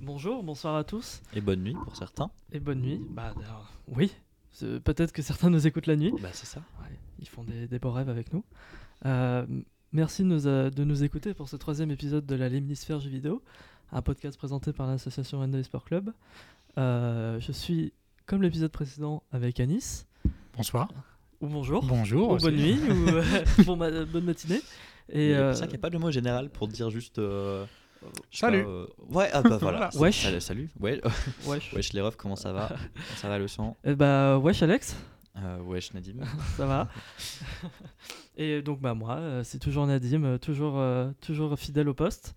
Bonjour, bonsoir à tous Et bonne nuit pour certains. et bonne nuit. Bah oui, c'est- peut-être que certains nous écoutent la nuit. Bah c'est ça. Ouais, ils font des, des beaux rêves avec nous. Euh, merci de nous, euh, de nous écouter pour ce troisième épisode de la Lemnisphère jeux vidéo, un podcast présenté par l'association Renda Sport Club. Euh, je suis, comme l'épisode précédent, avec Anis. Bonsoir. Ou bonjour. Bonjour. Ou bonne nuit. ou euh, bon ma- bonne matinée. Et euh, pour ça qu'il n'y a pas de mot général pour dire juste. Euh, Salut. pas, euh, Ouais, ah bah voilà. Wesh. Salut. salut. Ouais, wesh. wesh les refs, comment ça va? Comment ça va le son Eh bah, wesh Alex. Euh, Wesh Nadim. ça va. Et donc bah moi, euh, c'est toujours Nadim, euh, toujours, euh, toujours fidèle au poste.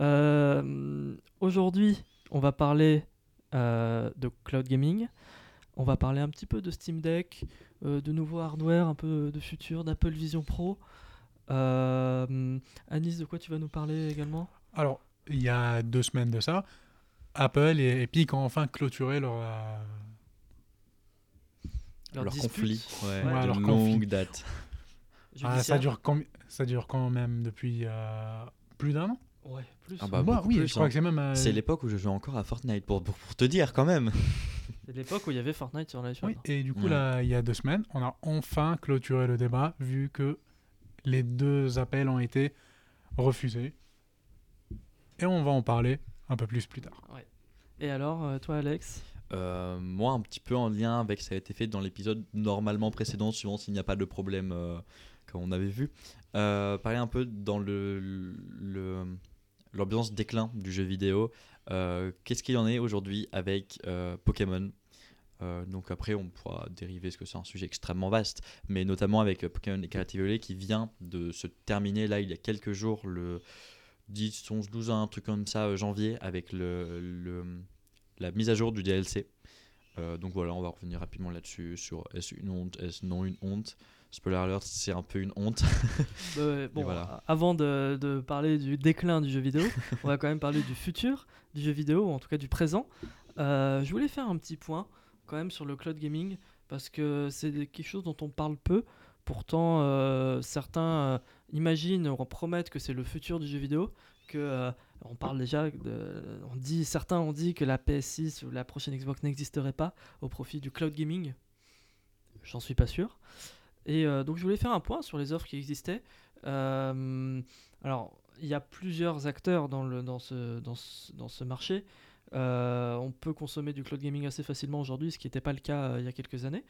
Euh, Aujourd'hui, on va parler euh, de cloud gaming. On va parler un petit peu de Steam Deck, euh, de nouveaux hardware, un peu de futur, d'Apple Vision Pro. Euh, Anis, de quoi tu vas nous parler également? Alors, il y a deux semaines de ça, Apple et Epic ont enfin clôturé leur. euh, Leur conflit. Ouais, Ouais, de leur longue conflit. date. ah, ça, dure ça dure quand même depuis euh, plus d'un an Ouais, plus. Ah bah, Moi, Oui, plus, je crois hein. que c'est même. euh, C'est l'époque où je jouais encore à Fortnite, pour, pour, pour te dire quand même. C'est l'époque où il y avait Fortnite sur l'iPhone. Oui, et du coup, Ouais. là, il y a deux semaines, on a enfin clôturé le débat, vu que les deux appels ont été refusés. Et on va en parler un peu plus plus tard. Et alors, euh, toi Alex? Euh, moi, un petit peu en lien avec ce qui a été fait dans l'épisode normalement précédent, suivant s'il n'y a pas de problème, euh, comme on avait vu. Euh, parler un peu dans le, le- l'ambiance déclin du jeu vidéo. Euh, Qu'est-ce qu'il en est aujourd'hui avec euh, Pokémon? Euh, donc après, on pourra dériver, parce que c'est un sujet extrêmement vaste, mais notamment avec euh, Pokémon et Violet qui vient de se terminer là il y a quelques jours, le 10, 11, 12, un truc comme ça, euh, janvier, avec le, le- la mise à jour du DLC. Euh, donc voilà, on va revenir rapidement là-dessus, sur est-ce une honte, est-ce non une honte. Spoiler alert, c'est un peu une honte. Euh, bon, voilà. a- avant de, de parler du déclin du jeu vidéo, on va quand même parler du futur du jeu vidéo, ou en tout cas du présent. Euh, je voulais faire un petit point quand même sur le cloud gaming, parce que c'est quelque chose dont on parle peu. Pourtant, euh, certains euh, imaginent, ou promettent que c'est le futur du jeu vidéo, que euh, on parle déjà, de, on dit, certains ont dit que la PS6 ou la prochaine Xbox n'existerait pas au profit du cloud gaming. J'en suis pas sûr. Et donc je voulais faire un point sur les offres qui existaient. Alors, il y a plusieurs acteurs dans, ce, marché. On peut consommer du cloud gaming assez facilement aujourd'hui, ce qui n'était pas le cas il y a quelques années.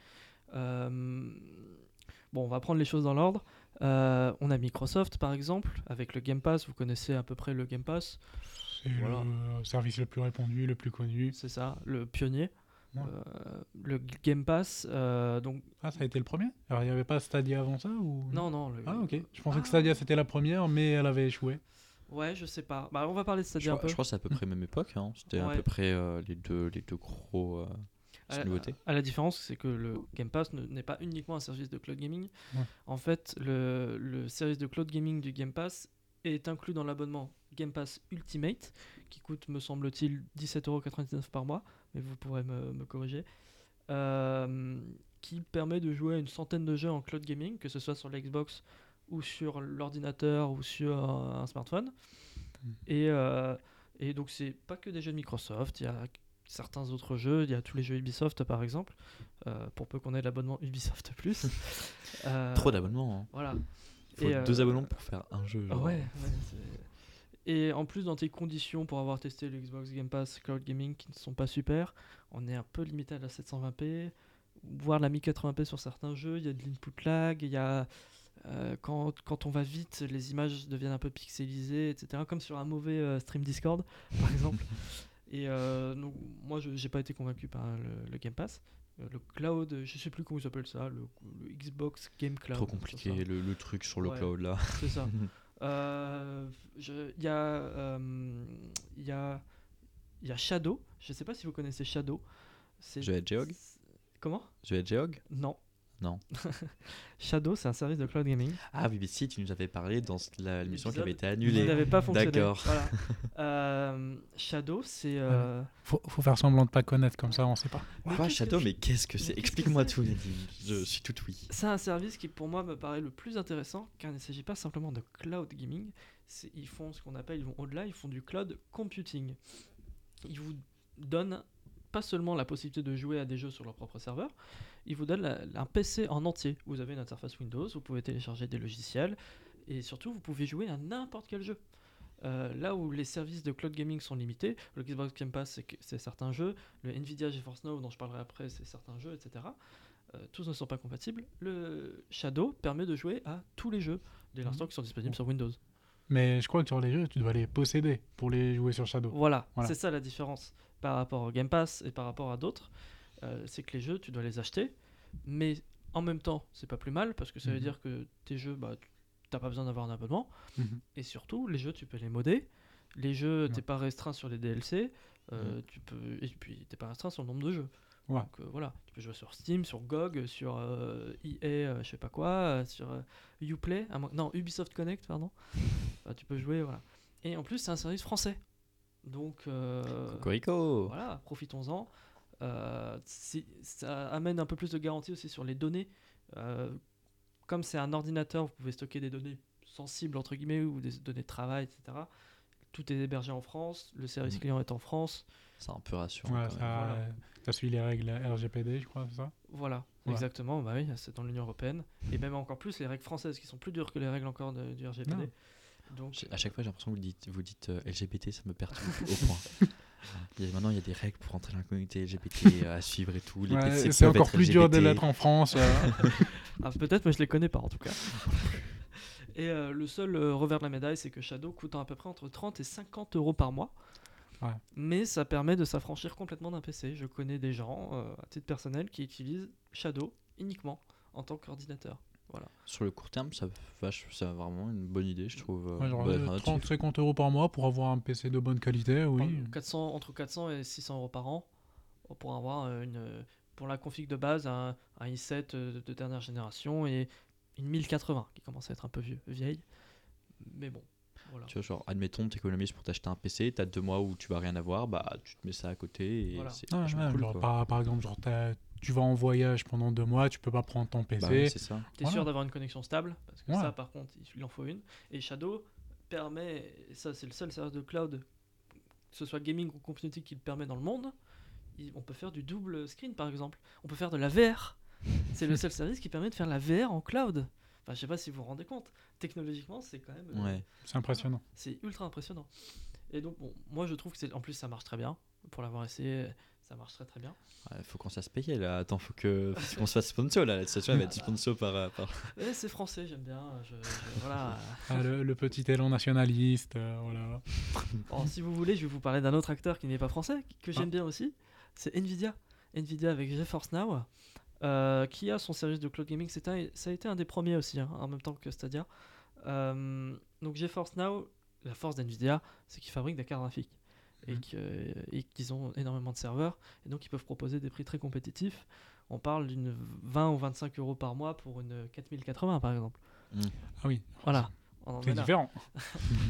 Bon, on va prendre les choses dans l'ordre. Euh, on a Microsoft par exemple, avec le Game Pass. Vous connaissez à peu près le Game Pass, C'est Voilà. le service le plus répandu, le plus connu. c'est ça, le pionnier. Ouais. Euh, le Game Pass, euh, donc Ah, ça a été le premier? Alors, il n'y avait pas Stadia avant ça ou... non, non. le- Ah, ok. Je pensais Ah. que Stadia c'était la première, mais elle avait échoué. Ouais, je sais pas. Bah, on va parler de Je Stadia un crois, peu. je crois que c'est à peu près même époque. hein. C'était à peu près euh, les, deux, les deux gros euh, À la, nouveautés. à la différence, c'est que le Game Pass ne- n'est pas uniquement un service de cloud gaming. Ouais. En fait, le, le service de cloud gaming du Game Pass est inclus dans l'abonnement Game Pass Ultimate, qui coûte, me semble-t-il, 17,99€ par mois, mais vous pourrez me, me corriger, euh, qui permet de jouer à une centaine de jeux en cloud gaming, que ce soit sur l'Xbox ou sur l'ordinateur ou sur un smartphone. Mm. Et, euh, et donc, c'est pas que des jeux de Microsoft, il y a certains autres jeux, il y a tous les jeux Ubisoft par exemple, euh, pour peu qu'on ait l'abonnement Ubisoft Plus. Euh, Trop d'abonnements. hein. Voilà. Faut Et, deux euh, abonnements pour faire un jeu. Genre. ouais, Et en plus, dans tes conditions pour avoir testé le Xbox Game Pass Cloud Gaming qui ne sont pas super, on est un peu limité à la 720p, voire la 1080p sur certains jeux. Il y a de l'input lag, il y a. euh, quand, quand on va vite, les images deviennent un peu pixelisées, etc. Comme sur un mauvais euh, stream Discord, par exemple. Et euh, donc, moi, je n'ai pas été convaincu par le, le Game Pass. Euh, le cloud, je sais plus comment ils appellent ça, le, le Xbox Game Cloud. Trop compliqué le, le truc sur le Ouais. cloud là. C'est ça. Euh, Il y, a, euh, il y, a, y a Shadow. Je sais pas si vous connaissez Shadow. C'est Jeu Hedgehog Comment? Jeu Hedgehog Non. Non. Shadow, c'est un service de cloud gaming. Ah oui, mais si, tu nous avais parlé dans la- l'émission qui avait été Il annulée. n'avait pas fonctionné. D'accord. Voilà. Euh, Shadow, c'est. euh, Faut, faut faire semblant de pas connaître, comme ça on sait pas. Quoi, Shadow Mais qu'est-ce que c'est Explique-moi tout. Je suis tout oui. C'est un service qui, pour moi, me paraît le plus intéressant car il ne s'agit pas simplement de cloud gaming. Ils font ce qu'on appelle, ils vont au-delà, ils font du cloud computing. ils vous donnent pas seulement la possibilité de jouer à des jeux sur leur propre serveur, ils vous donnent la- un PC en entier. Vous avez une interface Windows, vous pouvez télécharger des logiciels et surtout vous pouvez jouer à n'importe quel jeu. Euh, là où les services de cloud gaming sont limités, le Xbox Game Pass c'est certains jeux, le Nvidia GeForce Now dont je parlerai après c'est certains jeux, etc. Euh, tous ne sont pas compatibles. Le Shadow permet de jouer à tous les jeux dès l'instant qu'ils sont disponibles sur Windows. Mais je crois que sur les jeux, tu dois les posséder pour les jouer sur Shadow. Voilà, Voilà. c'est ça la différence par rapport au Game Pass et par rapport à d'autres. Euh, c'est que les jeux, tu dois les acheter, mais en même temps, c'est pas plus mal parce que ça veut Mhm. dire que tes jeux, bah, tu t'as pas besoin d'avoir un abonnement. Mhm. Et surtout, les jeux, tu peux les modder. Les jeux, t'es Ouais. pas restreint sur les DLC. euh, tu peux, et puis, t'es pas restreint sur le nombre de jeux. Ouais. Donc euh, voilà, tu peux jouer sur Steam, sur GOG, sur EA, euh, je sais pas quoi, sur Uplay, non, Ubisoft Connect, pardon. Bah, tu peux jouer, voilà. Et en plus, c'est un service français. Donc, euh, Cocorico. voilà, profitons-en. Euh, si- ça amène un peu plus de garantie aussi sur les données. Euh, comme c'est un ordinateur, vous pouvez stocker des données sensibles, entre guillemets, ou des données de travail, etc. Tout est hébergé en France, le service Mhm. client est en France. C'est un peu rassurant. Ouais, quand ça, même. voilà. euh, ça suit les règles RGPD, je crois, c'est ça? Voilà, Ouais. exactement. Bah oui, c'est dans l'Union Européenne. Et même encore plus les règles françaises qui sont plus dures que les règles encore de- du RGPD. Donc, À chaque fois, j'ai l'impression que vous dites, vous dites euh, LGBT, ça me perturbe au point. Il y a- maintenant, il y a des règles pour entrer dans la communauté LGBT euh, à suivre et tout. Les Ouais, PC C'est encore plus dur de l'être en France. euh. Ah, peut-être, mais je les connais pas en tout cas. et euh, le seul euh, revers de la médaille, c'est que Shadow coûte à peu près entre 30 et 50 euros par mois. Ouais. Mais ça permet de s'affranchir complètement d'un PC. Je connais des gens, euh, à titre personnel, qui utilisent Shadow uniquement en tant qu'ordinateur. Voilà. Sur le court terme, ça, vache, c'est vraiment une bonne idée, je trouve. euh, Ouais, genre, bonne euh, alternative. 30-50 euros par mois pour avoir un PC de bonne qualité, oui. En- 400, entre 400 et 600 euros par an pour avoir euh, une, euh, pour la config de base un, un i7 euh, de dernière génération et une 1080 qui commence à être un peu vieux, vieille. Mais bon, voilà. Tu vois, genre, admettons, tu économises pour t'acheter un PC, t'as deux mois où tu vas rien avoir, bah tu te mets ça à côté et Voilà. c'est Ouais, cool, genre, par, par exemple, genre, t'as- tu vas en voyage pendant deux mois, tu peux pas prendre ton PC. Bah c'est ça. T'es Voilà. sûr d'avoir une connexion stable? Parce que Ouais. ça, par contre, il en faut une. Et Shadow permet, et ça c'est le seul service de cloud, que ce soit gaming ou community qui le permet dans le monde, on peut faire du double screen par exemple. On peut faire de la VR. C'est le seul service qui permet de faire la VR en cloud. Enfin, je sais pas si vous vous rendez compte. Technologiquement, c'est quand même. euh, Ouais. C'est impressionnant. C'est ultra impressionnant. Et donc, bon, moi je trouve que c'est. En plus, ça marche très bien. Pour l'avoir essayé, ça marche très très bien. Ouais, faut qu'on se fasse payer là. Attends, faut que faut qu'on se fasse sponsor là. La station va être sponsor par. euh, par... Et c'est français, j'aime bien. Je, je- voilà. Ah, le, le petit élan nationaliste, euh, voilà. Bon, si vous voulez, je vais vous parler d'un autre acteur qui n'est pas français, que j'aime bien aussi. C'est Nvidia. Nvidia avec GeForce Now, euh, qui a son service de cloud gaming. C'est un- ça a été un des premiers aussi, hein, en même temps que Stadia. Euh, donc GeForce Now, la force d'Nvidia, c'est qu'ils fabriquent des cartes graphiques et et qu'ils ont énormément de serveurs et donc ils peuvent proposer des prix très compétitifs. On parle d'une 20 ou 25 euros par mois pour une 4080 par exemple. Ah oui, Voilà. C'est différent.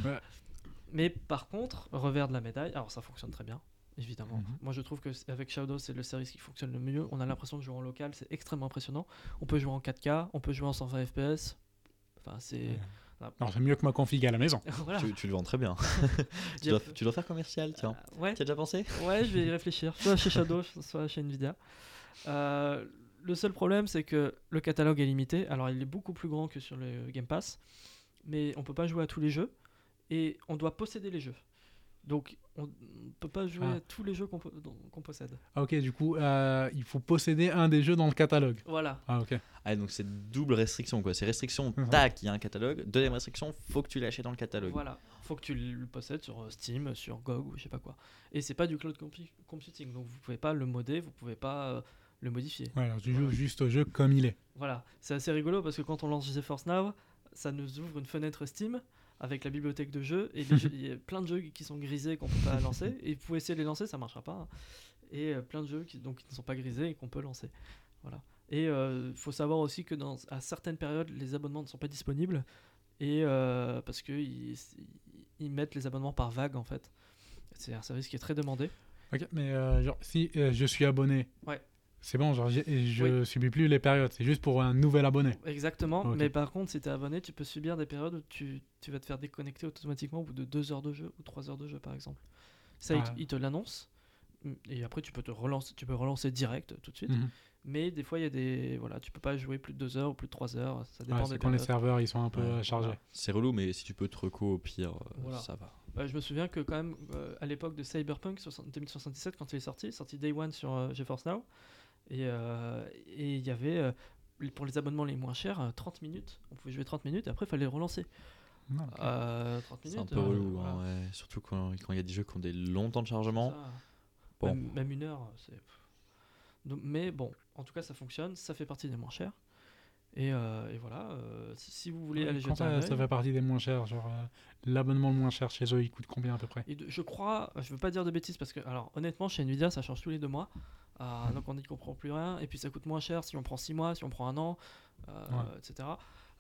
Mais par contre, revers de la médaille, alors ça fonctionne très bien, évidemment. Mhm. Moi je trouve que avec Shadow, c'est le service qui fonctionne le mieux. On a l'impression de jouer en local, c'est extrêmement impressionnant. On peut jouer en 4K, on peut jouer en 120 FPS. Enfin, c'est. Non, c'est mieux que ma config à la maison. voilà. Tu, tu le vends très bien. dois, tu dois faire commercial, tiens. Euh, ouais, Tu as déjà pensé? Ouais, je vais y réfléchir. Soit chez Shadow, soit chez Nvidia. Euh, le seul problème, c'est que le catalogue est limité. Alors, il est beaucoup plus grand que sur le Game Pass, mais on peut pas jouer à tous les jeux et on doit posséder les jeux. Donc, on ne peut pas jouer Ah. à tous les jeux qu'on possède. Ah, ok, du coup, euh, il faut posséder un des jeux dans le catalogue. Voilà. Ah, ok. Ah, donc c'est double restriction quoi. C'est restriction, tac, il y a un catalogue. Deuxième restriction, faut que tu l'achètes dans le catalogue. Voilà. Faut que tu le possèdes sur euh, Steam, sur GOG ou je sais pas quoi. Et c'est pas du cloud compu- computing, donc vous pouvez pas le modder, vous pouvez pas euh, le modifier. Ouais, alors tu joues Voilà. juste au jeu comme il est. Voilà. C'est assez rigolo parce que quand on lance GeForce Now, ça nous ouvre une fenêtre Steam avec la bibliothèque de jeux et il y a plein de jeux qui sont grisés qu'on peut pas lancer et vous pouvez essayer de les lancer, ça marchera pas. hein. Et euh, plein de jeux qui, donc, qui ne sont pas grisés et qu'on peut lancer. Voilà. Et il faut savoir aussi que dans, à certaines périodes, les abonnements ne sont pas disponibles et euh, parce que ils, mettent les abonnements par vague en fait. C'est un service qui est très demandé. Ok, mais euh, genre, si euh, je suis abonné, Ouais. C'est bon, genre, je subis plus les périodes. C'est juste pour un nouvel abonné. Exactement, mais par contre, si tu es abonné, tu peux subir des périodes où tu, tu vas te faire déconnecter automatiquement au bout de 2 heures de jeu ou 3 heures de jeu par exemple. Ça, il te- Ah. il te l'annonce. Mm, Et après, tu peux te relancer, tu peux relancer direct tout de suite. Mhm. Mais des fois, il y a des. Voilà, tu peux pas jouer plus de 2 heures ou plus de 3 heures. Ça Ouais, dépend c'est des quand les serveurs ils sont un peu Ouais, chargés. voilà. C'est relou, mais si tu peux te reco au pire, euh, Voilà. ça va. Ouais, je me souviens que quand même, euh, à l'époque de Cyberpunk 60 2077, quand il est sorti, il est sorti Day One sur euh, GeForce Now, et euh, et il y avait, euh, pour les abonnements les moins chers, euh, 30 minutes, on pouvait jouer 30 minutes, et après il fallait relancer. Non, ok. Euh, 30 minutes. C'est un peu euh, relou, voilà. hein, ouais. surtout quand quand il y a des jeux qui ont des longs temps de chargement. Bon. Même, même une heure. Donc, mais bon, en tout cas, ça fonctionne, ça fait partie des moins chers. Et, euh, et voilà, euh, si, vous voulez Ouais, aller quand jeter un ça, ça fait partie des moins chers. Genre, euh, l'abonnement le moins cher chez eux, il coûte combien à peu près? Et de- je crois, je veux pas dire de bêtises parce que, alors honnêtement, chez Nvidia, ça change tous les deux mois. Euh, donc on n'y comprend plus rien. Et puis ça coûte moins cher si on prend 6 mois, si on prend un an, euh, Ouais. etc.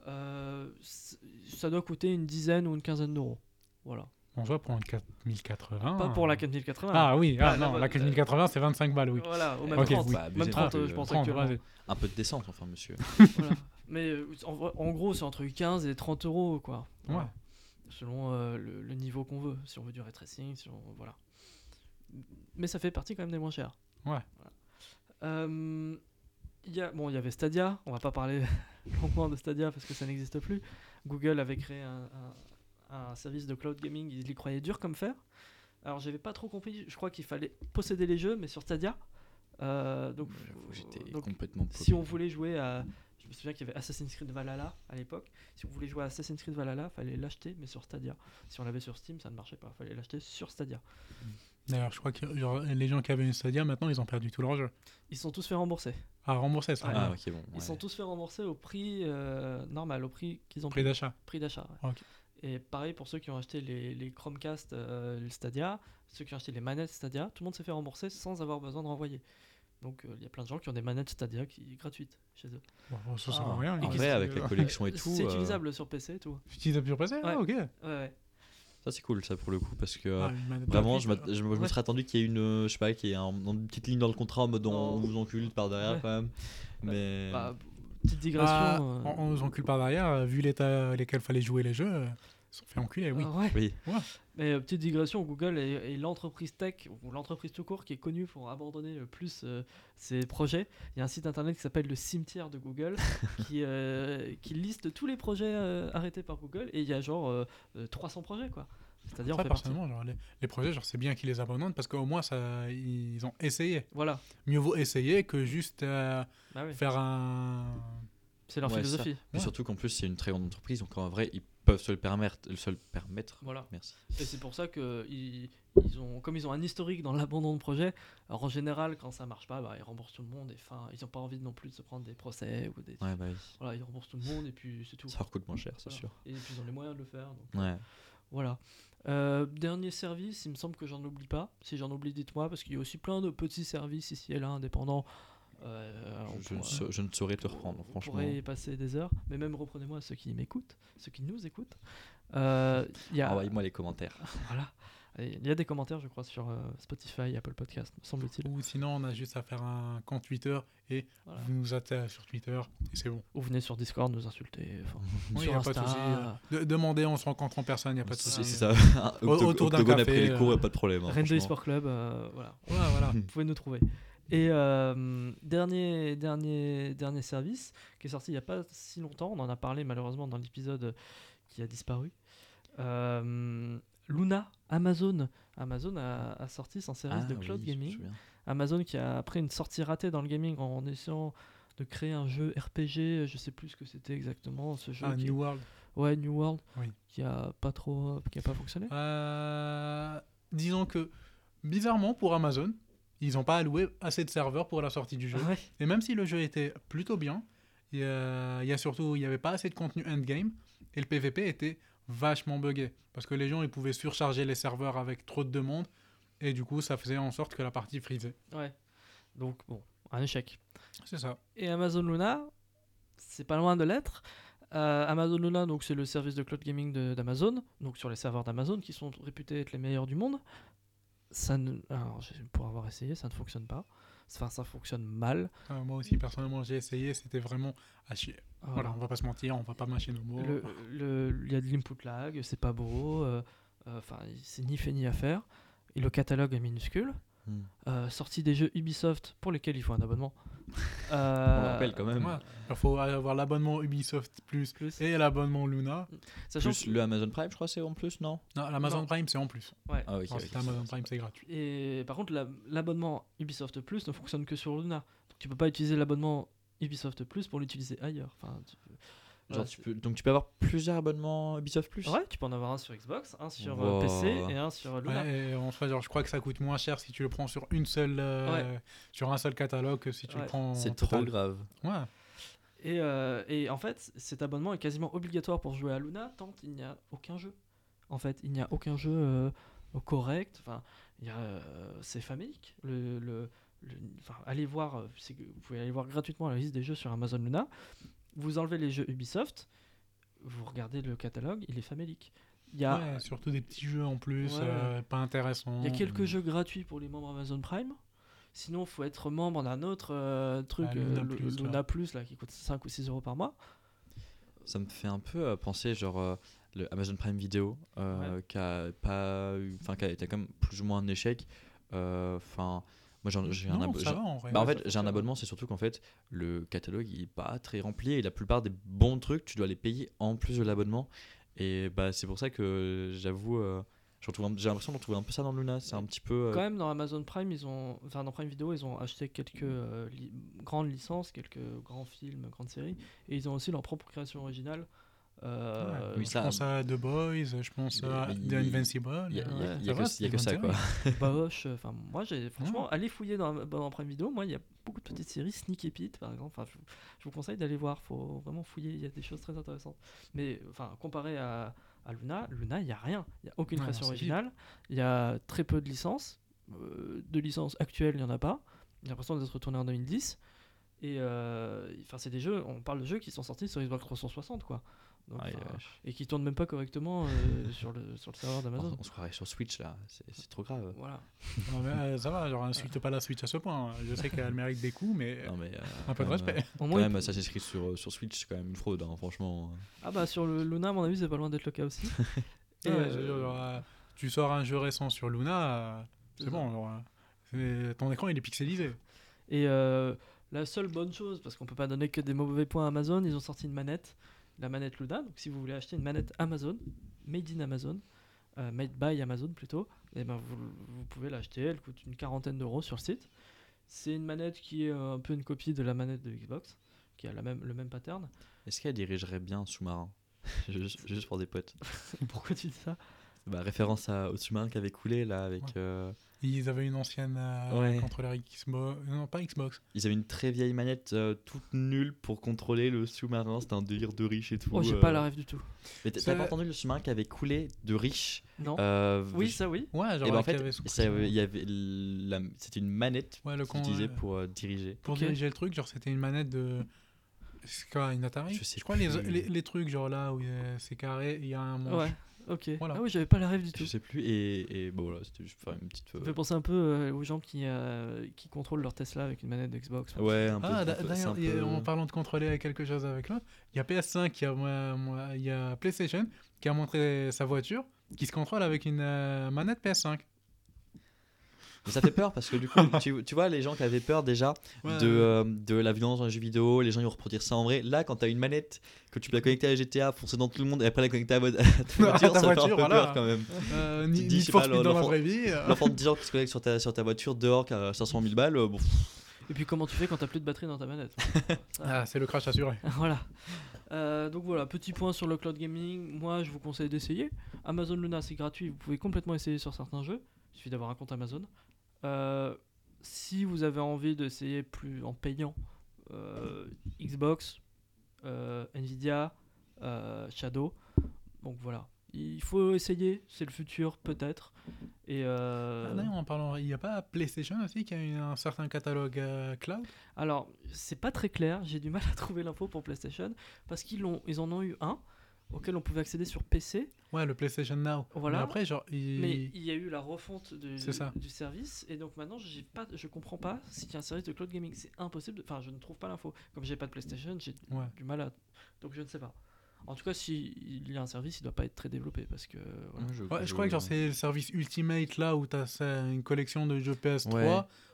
Euh, ça doit coûter une dizaine ou une quinzaine d'euros. Voilà. On voit pour un 4080. Pas pour la euh, 4080. Ah oui, Ah, ah, la non, la 4080 c'est 25 balles, oui. Voilà, au même Ok, 30. oui. Bah, même pas 30, plus, euh, je euh, pense 30, actuellement. Un peu de descente, enfin, monsieur. Voilà. Mais euh, en, en gros, c'est entre 15 et 30 euros, quoi. Voilà. Ouais. Selon euh, le, le niveau qu'on veut. Si on veut du ray tracing, si on, voilà. Mais ça fait partie quand même des moins chers. Ouais. Voilà. Euh, il y a, bon, il y avait Stadia. On va pas parler longuement de Stadia parce que ça n'existe plus. Google avait créé un, un- un service de cloud gaming. Ils y croyaient dur comme fer. Alors, j'avais pas trop compris. Je crois qu'il fallait posséder les jeux, mais sur Stadia. Euh, donc, J'étais donc, complètement si on voulait jouer à. Je me souviens qu'il y avait Assassin's Creed Valhalla à l'époque. Si on voulait jouer à Assassin's Creed Valhalla, fallait l'acheter, mais sur Stadia. Si on l'avait sur Steam, ça ne marchait pas. Fallait l'acheter sur Stadia. D'ailleurs, je crois que genre, les gens qui avaient une Stadia, maintenant, ils ont perdu tout leur jeu. Ils sont tous fait rembourser. À rembourser, ça. Ouais. Ah, ouais. ok, bon. Ils sont tous fait rembourser au prix euh, normal, au prix qu'ils ont Prix payé, d'achat. prix d'achat. ouais. Et pareil pour ceux qui ont acheté les, les Chromecast, euh, le Stadia, ceux qui ont acheté les manettes Stadia, tout le monde s'est fait rembourser sans avoir besoin de renvoyer. Donc euh, il y a plein de gens qui ont des manettes Stadia qui gratuites chez eux. Bon, ça sert Ah, à rien. En ils- vrai, avec la collection et tout. C'est euh, utilisable sur PC et tout. Utilisable sur PC Ouais. Ah, ok. Ouais, ouais. Ça, c'est cool, ça, pour le coup, parce que. Ah, manette Vraiment, je, me serais attendu qu'il y ait une, euh, je sais pas, qu'il y ait un- une petite ligne dans le contrat en mode on, vous encule par derrière Ouais. quand même. Mais Bah, petite digression. Ah, euh, on, on nous encule par derrière, euh, vu l'état lesquels fallait jouer les jeux, euh, ils sont fait enculer, oui. ah ouais. oui, Mais euh, petite digression, Google est, est l'entreprise tech, ou l'entreprise tout court, qui est connue pour abandonner le plus euh, ses projets. Il y a un site internet qui s'appelle le cimetière de Google, qui, euh, qui liste tous les projets euh, arrêtés par Google, et il y a genre euh, euh, 300 projets, quoi. C'est-à-dire, personnellement, genre, les, les projets, genre, c'est bien qu'ils les abandonnent parce qu'au moins, ça, ils ont essayé. Voilà, Mieux vaut essayer que juste euh, bah oui, faire un. c'est leur Ouais, philosophie. mais Ouais. surtout qu'en plus, c'est une très grande entreprise, donc en vrai, ils peuvent se le permettre. Se le permettre. Voilà. Merci. Et c'est pour ça que ils, ils ont, comme ils ont un historique dans l'abandon de projet, alors en général, quand ça marche pas, bah, ils remboursent tout le monde. Et enfin, ils n'ont pas envie non plus de se prendre des procès ou des. Ouais, bah oui. Voilà, ils remboursent tout le monde et puis c'est tout. Ça leur coûte moins cher, c'est Voilà. sûr. Et puis ils ont les moyens de le faire. donc, Ouais. Voilà. Euh, dernier service, il me semble que j'en oublie pas. Si j'en oublie, dites-moi, parce qu'il y a aussi plein de petits services ici et là indépendants. Euh, on Je, je ne pourra- sa- je ne saurais te reprendre, on franchement. pourrait y passer des heures, mais même reprenez-moi ceux qui m'écoutent, ceux qui nous écoutent. Euh, Envoyez-moi les commentaires. voilà. Il y a des commentaires, je crois, sur euh, Spotify, Apple Podcast, me semble-t-il. Ou sinon, on a juste à faire un compte Twitter et Voilà. vous nous attaquez sur Twitter et c'est bon. Ou venez sur Discord nous insulter. enfin, Oui, sur y a pas de souci. euh, De- demandez, on se rencontre en personne, il n'y a pas de souci. c'est ça. Autour d'un café, après les cours, euh, pas de problème. hein. Sport Club, euh, voilà. Voilà, voilà. vous pouvez nous trouver. Et euh, dernier, dernier, dernier service qui est sorti il n'y a pas si longtemps, on en a parlé malheureusement dans l'épisode qui a disparu. Euh, Luna, Amazon. Amazon a, a sorti son service Ah de cloud gaming. Amazon qui a après une sortie ratée dans le gaming en essayant de créer un jeu RPG, je sais plus ce que c'était exactement ce jeu. Ah, qui- New World. Ouais, New World, Oui. qui a pas trop, qui a pas fonctionné. Euh, disons que, bizarrement, pour Amazon, ils n'ont pas alloué assez de serveurs pour la sortie du jeu. Ah ouais. Et même si le jeu était plutôt bien, il y a, il y a surtout, il n'y avait pas assez de contenu endgame et le PVP était vachement buggé parce que les gens ils pouvaient surcharger les serveurs avec trop de demandes et du coup ça faisait en sorte que la partie frisait. Ouais. Donc bon, un échec. C'est ça. Et Amazon Luna, c'est pas loin de l'être. Euh, Amazon Luna, donc c'est le service de cloud gaming d'Amazon, donc sur les serveurs d'Amazon qui sont réputés être les meilleurs du monde. Ça ne, alors, pour avoir essayé, ça ne fonctionne pas. Enfin, ça fonctionne mal. Euh, moi aussi personnellement j'ai essayé, c'était vraiment à chier. Voilà. Voilà, on va pas se mentir, on va pas mâcher nos mots. Le- le- Il y a de l'input lag, c'est pas beau. euh, euh, Enfin, c'est ni fait ni à faire. et le catalogue est minuscule. Hmm. Euh, sortie des jeux Ubisoft pour lesquels il faut un abonnement. On Euh, rappelle quand même. Ouais. Il faut avoir l'abonnement Ubisoft Plus plus. et l'abonnement Luna. Sachant Plus que- le Amazon Prime, je crois, c'est en plus, non? Non, l'Amazon Non. Prime, c'est en plus. ouais. Ah, ça Amazon Prime, c'est gratuit. Et par contre, la- l'abonnement Ubisoft Plus ne fonctionne que sur Luna. Donc tu peux pas utiliser l'abonnement Ubisoft Plus pour l'utiliser ailleurs. Enfin, tu peux- Genre, voilà, tu peux, donc tu peux avoir plusieurs abonnements Ubisoft Plus? Ouais, tu peux en avoir un sur Xbox, un sur euh, Wow. PC et un sur Luna. Ouais, en fait, genre, je crois que ça coûte moins cher si tu le prends sur une seule, euh, sur un seul catalogue que si tu Ouais. le prends. en C'est trop total. grave. Ouais. Et, euh, et en fait, cet abonnement est quasiment obligatoire pour jouer à Luna tant il n'y a aucun jeu. En fait, il n'y a aucun jeu euh, correct. Enfin, il y a, euh, c'est famélique. Le, le, le- enfin, allez voir, euh, vous pouvez aller voir gratuitement la liste des jeux sur Amazon Luna. Vous enlevez les jeux Ubisoft, vous regardez le catalogue, il est famélique. Il y a, Ouais, surtout des petits jeux en plus, Ouais. euh, pas intéressants. il y a quelques jeux gratuits pour les membres Amazon Prime. Sinon, il faut être membre d'un autre euh, truc, Ah, euh, Luna le- Plus, là. Luna Plus, là, qui coûte 5 ou 6 euros par mois. Ça me fait un peu euh, penser, genre, euh, le Amazon Prime Video, euh, qui a pas eu- enfin, qui a été quand même plus ou moins un échec. Euh, Enfin, moi, j'ai un en. Bah en fait, j'ai un abonnement, c'est surtout qu'en fait, le catalogue il est pas très rempli et la plupart des bons trucs, tu dois les payer en plus de l'abonnement. Et bah c'est pour ça que j'avoue, euh, j'ai l'impression de retrouver un peu ça dans Luna. C'est un petit peu. euh, Quand même, dans Amazon Prime, ils ont, enfin dans Prime Video, ils ont acheté quelques euh, li- grandes licences, quelques grands films, grandes séries, et ils ont aussi leur propre création originale. Euh, Oui, je ça- pense à The Boys, je pense à The il- Invincible. Il y a, il y a- euh, il a que, il a ça quoi. euh, enfin moi, j'ai franchement, allez fouiller dans, dans Prime Video. Moi, il y a beaucoup de petites séries, Sneaky Pete par exemple. Enfin, je, je vous conseille d'aller voir. Faut vraiment fouiller. Il y a des choses très intéressantes. Mais enfin, comparé à, à Luna, Luna, il y a rien. Il y a aucune création originale. Il y a très peu de licences. Euh, de licences actuelles, il y en a pas. J'ai l'impression d'être retourné en 2010. Et euh, enfin, c'est des jeux. On parle de jeux qui sont sortis sur Xbox 360, quoi. Donc, enfin, et qui tournent même pas correctement euh, sur le sur le serveur On, d'Amazon. on se croirait sur Switch là, c'est trop grave. Voilà. Non, mais, euh, ça va, genre insulte pas la Switch à ce point. hein. Je sais qu'elle mérite des coups, mais Non mais euh, un peu de respect. euh, Au Quand moins, même, Assassin's Creed sur, sur Switch, c'est quand même une fraude, hein, franchement. Ah bah sur le Luna, à mon avis, c'est pas loin d'être le cas aussi. Et, Ouais, euh, genre, euh, tu sors un jeu récent sur Luna, euh, C'est bon. genre, euh, ton écran il est pixelisé. et, euh, la seule bonne chose, parce qu'on peut pas donner que des mauvais points à Amazon, ils ont sorti une manette, la manette Luna. Donc si vous voulez acheter une manette Amazon, made in Amazon, euh, made by Amazon plutôt, et ben vous, vous pouvez l'acheter. Elle coûte une quarantaine d'euros sur le site. C'est une manette qui est euh, un peu une copie de la manette de Xbox, qui a la même, le même pattern. Est-ce qu'elle dirigerait bien un sous-marin? Juste, juste pour des potes. Pourquoi tu dis ça? Bah, référence à, au sous-marin qui avait coulé là avec. Ouais. euh, Ils avaient une ancienne euh, Ouais. contrôleur Xbox. Non, pas Xbox. Ils avaient une très vieille manette euh, toute nulle pour contrôler le sous-marin. C'était un délire de riche et tout. Oh, j'ai euh. pas la rêve du tout. Mais t'as pas entendu le sous-marin qui avait coulé de riche? Non euh, Oui, je- ça oui. Ouais, genre Et ben en fait, il y avait la- c'était une manette Ouais, le con, utilisée ouais. pour euh, diriger. Pour diriger le truc, genre c'était une manette de. C'est quoi, une Atari? Je sais crois les, plus. les, les trucs, genre là où c'est carré, il y a un manche. Ouais, ok. Voilà. Ah oui, j'avais pas la rêve du tout. Je sais plus. Et, et bon, voilà, c'était juste pour faire une petite. Ça euh, fait penser un peu euh, aux gens qui, euh, qui contrôlent leur Tesla avec une manette de Xbox. Ouais, un peu. Ah, d'ailleurs, peu- en parlant de contrôler quelque chose avec là, il y a PS5, il y a, moi- moi- il y a PlayStation qui a montré sa voiture qui se contrôle avec une euh, manette PS5. Mais ça fait peur parce que du coup, tu, tu vois, les gens qui avaient peur déjà Ouais, de, euh, de la violence dans les jeux vidéo, les gens ils vont reproduire ça en vrai. Là, quand t'as une manette, que tu peux la connecter à GTA, foncer dans tout le monde et après la connecter à, vo- à ta voiture, ta ça fait un peu voilà. peur quand même. Euh, tu ni, te ni dis, pas, dans la vraie vie. euh. L'enfant de 10 ans qui se connecte sur ta, sur ta voiture dehors qui a 500 000 balles, euh, bon, Et puis comment tu fais quand t'as plus de batterie dans ta manette? Ah, c'est le crash assuré. Voilà. Euh, donc voilà, petit point sur le cloud gaming. Moi, je vous conseille d'essayer. Amazon Luna, c'est gratuit. Vous pouvez complètement essayer sur certains jeux. Il suffit d'avoir un compte Amazon. Euh, si vous avez envie d'essayer plus en payant, euh, Xbox, euh, Nvidia, Shadow. Donc voilà. Il faut essayer. C'est le futur, peut-être. Et euh, Ah, en parlant, il n'y a pas PlayStation aussi qui a une- un certain catalogue euh, cloud? Alors, c'est pas très clair, j'ai du mal à trouver l'info pour PlayStation, parce qu'ils ils en ont eu un auquel on pouvait accéder sur PC, Ouais, le PlayStation Now. Voilà. Mais après, genre, il... mais il y a eu la refonte du service, et donc maintenant j'ai pas, je comprends pas s'il y a un service de cloud gaming, c'est impossible, de- enfin je ne trouve pas l'info. Comme j'ai pas de PlayStation, j'ai Ouais. du mal à, donc je ne sais pas. En tout cas, s'il y a un service, il doit pas être très développé parce que. voilà. Ouais, je, Ouais, je crois que c'est le service Ultimate là où tu as une collection de jeux PS3. Ouais.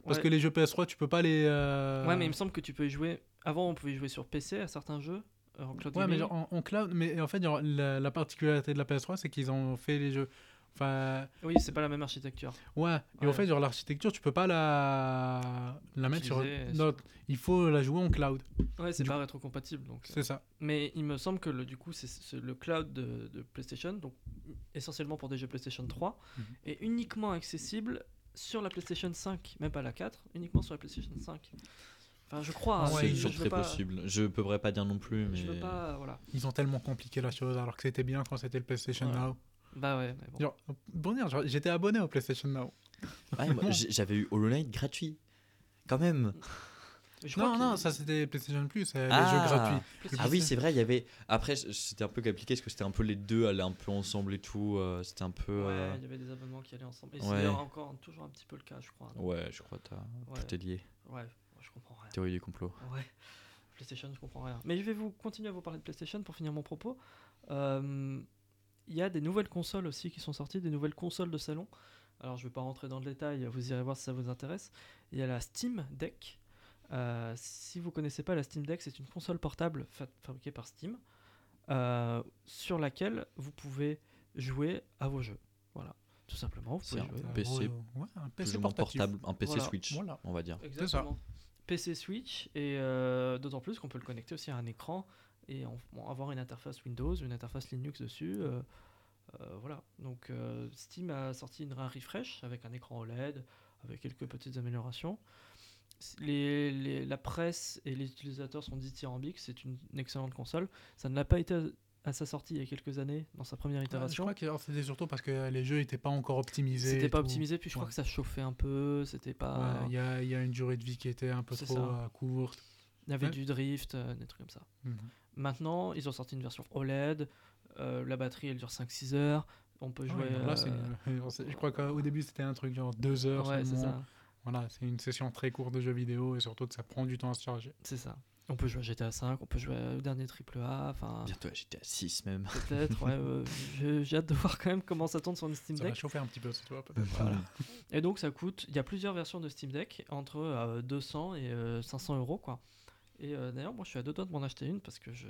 Parce Ouais. que les jeux PS3, tu peux pas les. euh, Ouais, mais il me semble que tu peux y jouer. Avant, on pouvait y jouer sur PC à certains jeux. En cloud Ouais, mais genre en, en cloud. Mais en fait, genre, la, la particularité de la PS3, c'est qu'ils ont fait les jeux. Enfin, Oui, c'est pas la même architecture. ouais. Et Ouais. en fait, genre, l'architecture, tu peux pas la, la mettre sur. Non, il faut la jouer en cloud. Ouais, c'est pas rétrocompatible. Donc, euh, C'est ça. Mais il me semble que le, du coup, c'est le cloud de, de PlayStation, donc essentiellement pour des jeux PlayStation 3, Mhm. est uniquement accessible sur la PlayStation 5, même pas la 4, uniquement sur la PlayStation 5. Enfin, je crois. Ah hein, ouais, c'est très pas- possible. Je ne pourrais pas dire non plus, mais. Je veux pas, voilà. Ils ont tellement compliqué la chose alors que c'était bien quand c'était le PlayStation Ouais. Now. Bah ouais, mais bon. Genre, genre, j'étais abonné au PlayStation Now. Ouais, j'avais eu Hollow Knight gratuit. Quand même. Je Non, non, ça c'était PlayStation Plus, euh, les Ah. jeux gratuits. PlayStation- Ah oui, c'est vrai, il y avait. Après, c'était un peu compliqué parce que c'était un peu les deux allaient un peu ensemble et tout. euh, c'était un peu. Ouais, euh, il y avait des abonnements qui allaient ensemble. Et Ouais. c'est encore toujours un petit peu le cas, je crois. Ouais, je crois que Ouais. tout est lié. Ouais, je comprends rien. Théorie du complot. Ouais. PlayStation, je comprends rien. Mais je vais vous continuer à vous parler de PlayStation pour finir mon propos. Euh, Il y a des nouvelles consoles aussi qui sont sorties, des nouvelles consoles de salon. Alors je vais pas rentrer dans le détail, vous irez voir si ça vous intéresse. Il y a la Steam Deck. Euh, si vous connaissez pas la Steam Deck, c'est une console portable fa- fabriquée par Steam euh, sur laquelle vous pouvez jouer à vos jeux. Voilà, tout simplement. Vous pouvez un jouer. PC ouais, un PC portable, un PC Voilà. Switch, Voilà. on va dire. Exactement. PC Switch et euh, d'autant plus qu'on peut le connecter aussi à un écran et avoir une interface Windows, une interface Linux dessus. euh, euh, voilà. Donc Steam a sorti une, un refresh avec un écran OLED, avec quelques petites améliorations. La presse et les utilisateurs sont dithyrambiques, c'est une, une excellente console. Ça ne l'a pas été à, sa sortie il y a quelques années, dans sa première Ouais, je itération. crois que c'était surtout parce que les jeux n'étaient pas encore optimisés. C'était pas tout. optimisé, puis je crois Ouais. que ça chauffait un peu, c'était pas... Ouais, Il y, a, il y a une durée de vie qui était un peu trop euh, courte. Il y avait Ouais. du drift, euh, des trucs comme ça. Mhm. Maintenant, ils ont sorti une version OLED. euh, la batterie, elle dure 5-6 heures. On peut Ah jouer. ouais, là, Je crois qu'au début c'était un truc genre deux heures. ouais, c'est ça. Voilà, c'est une session très courte de jeux vidéo et surtout que ça prend du temps à se charger. C'est ça. On peut jouer à GTA 5, on peut jouer au dernier triple A, enfin Bientôt à 6 même. peut-être. ouais, euh, je- J'ai hâte de voir quand même comment ça tourne sur une Steam Ça va Deck. chauffer un petit peu, tu vois, peut-être. Voilà. Et donc ça coûte. Il y a plusieurs versions de Steam Deck entre euh, 200 et euh, 500 euros quoi. Et euh, d'ailleurs, moi je suis à deux doigts de m'en acheter une parce que je,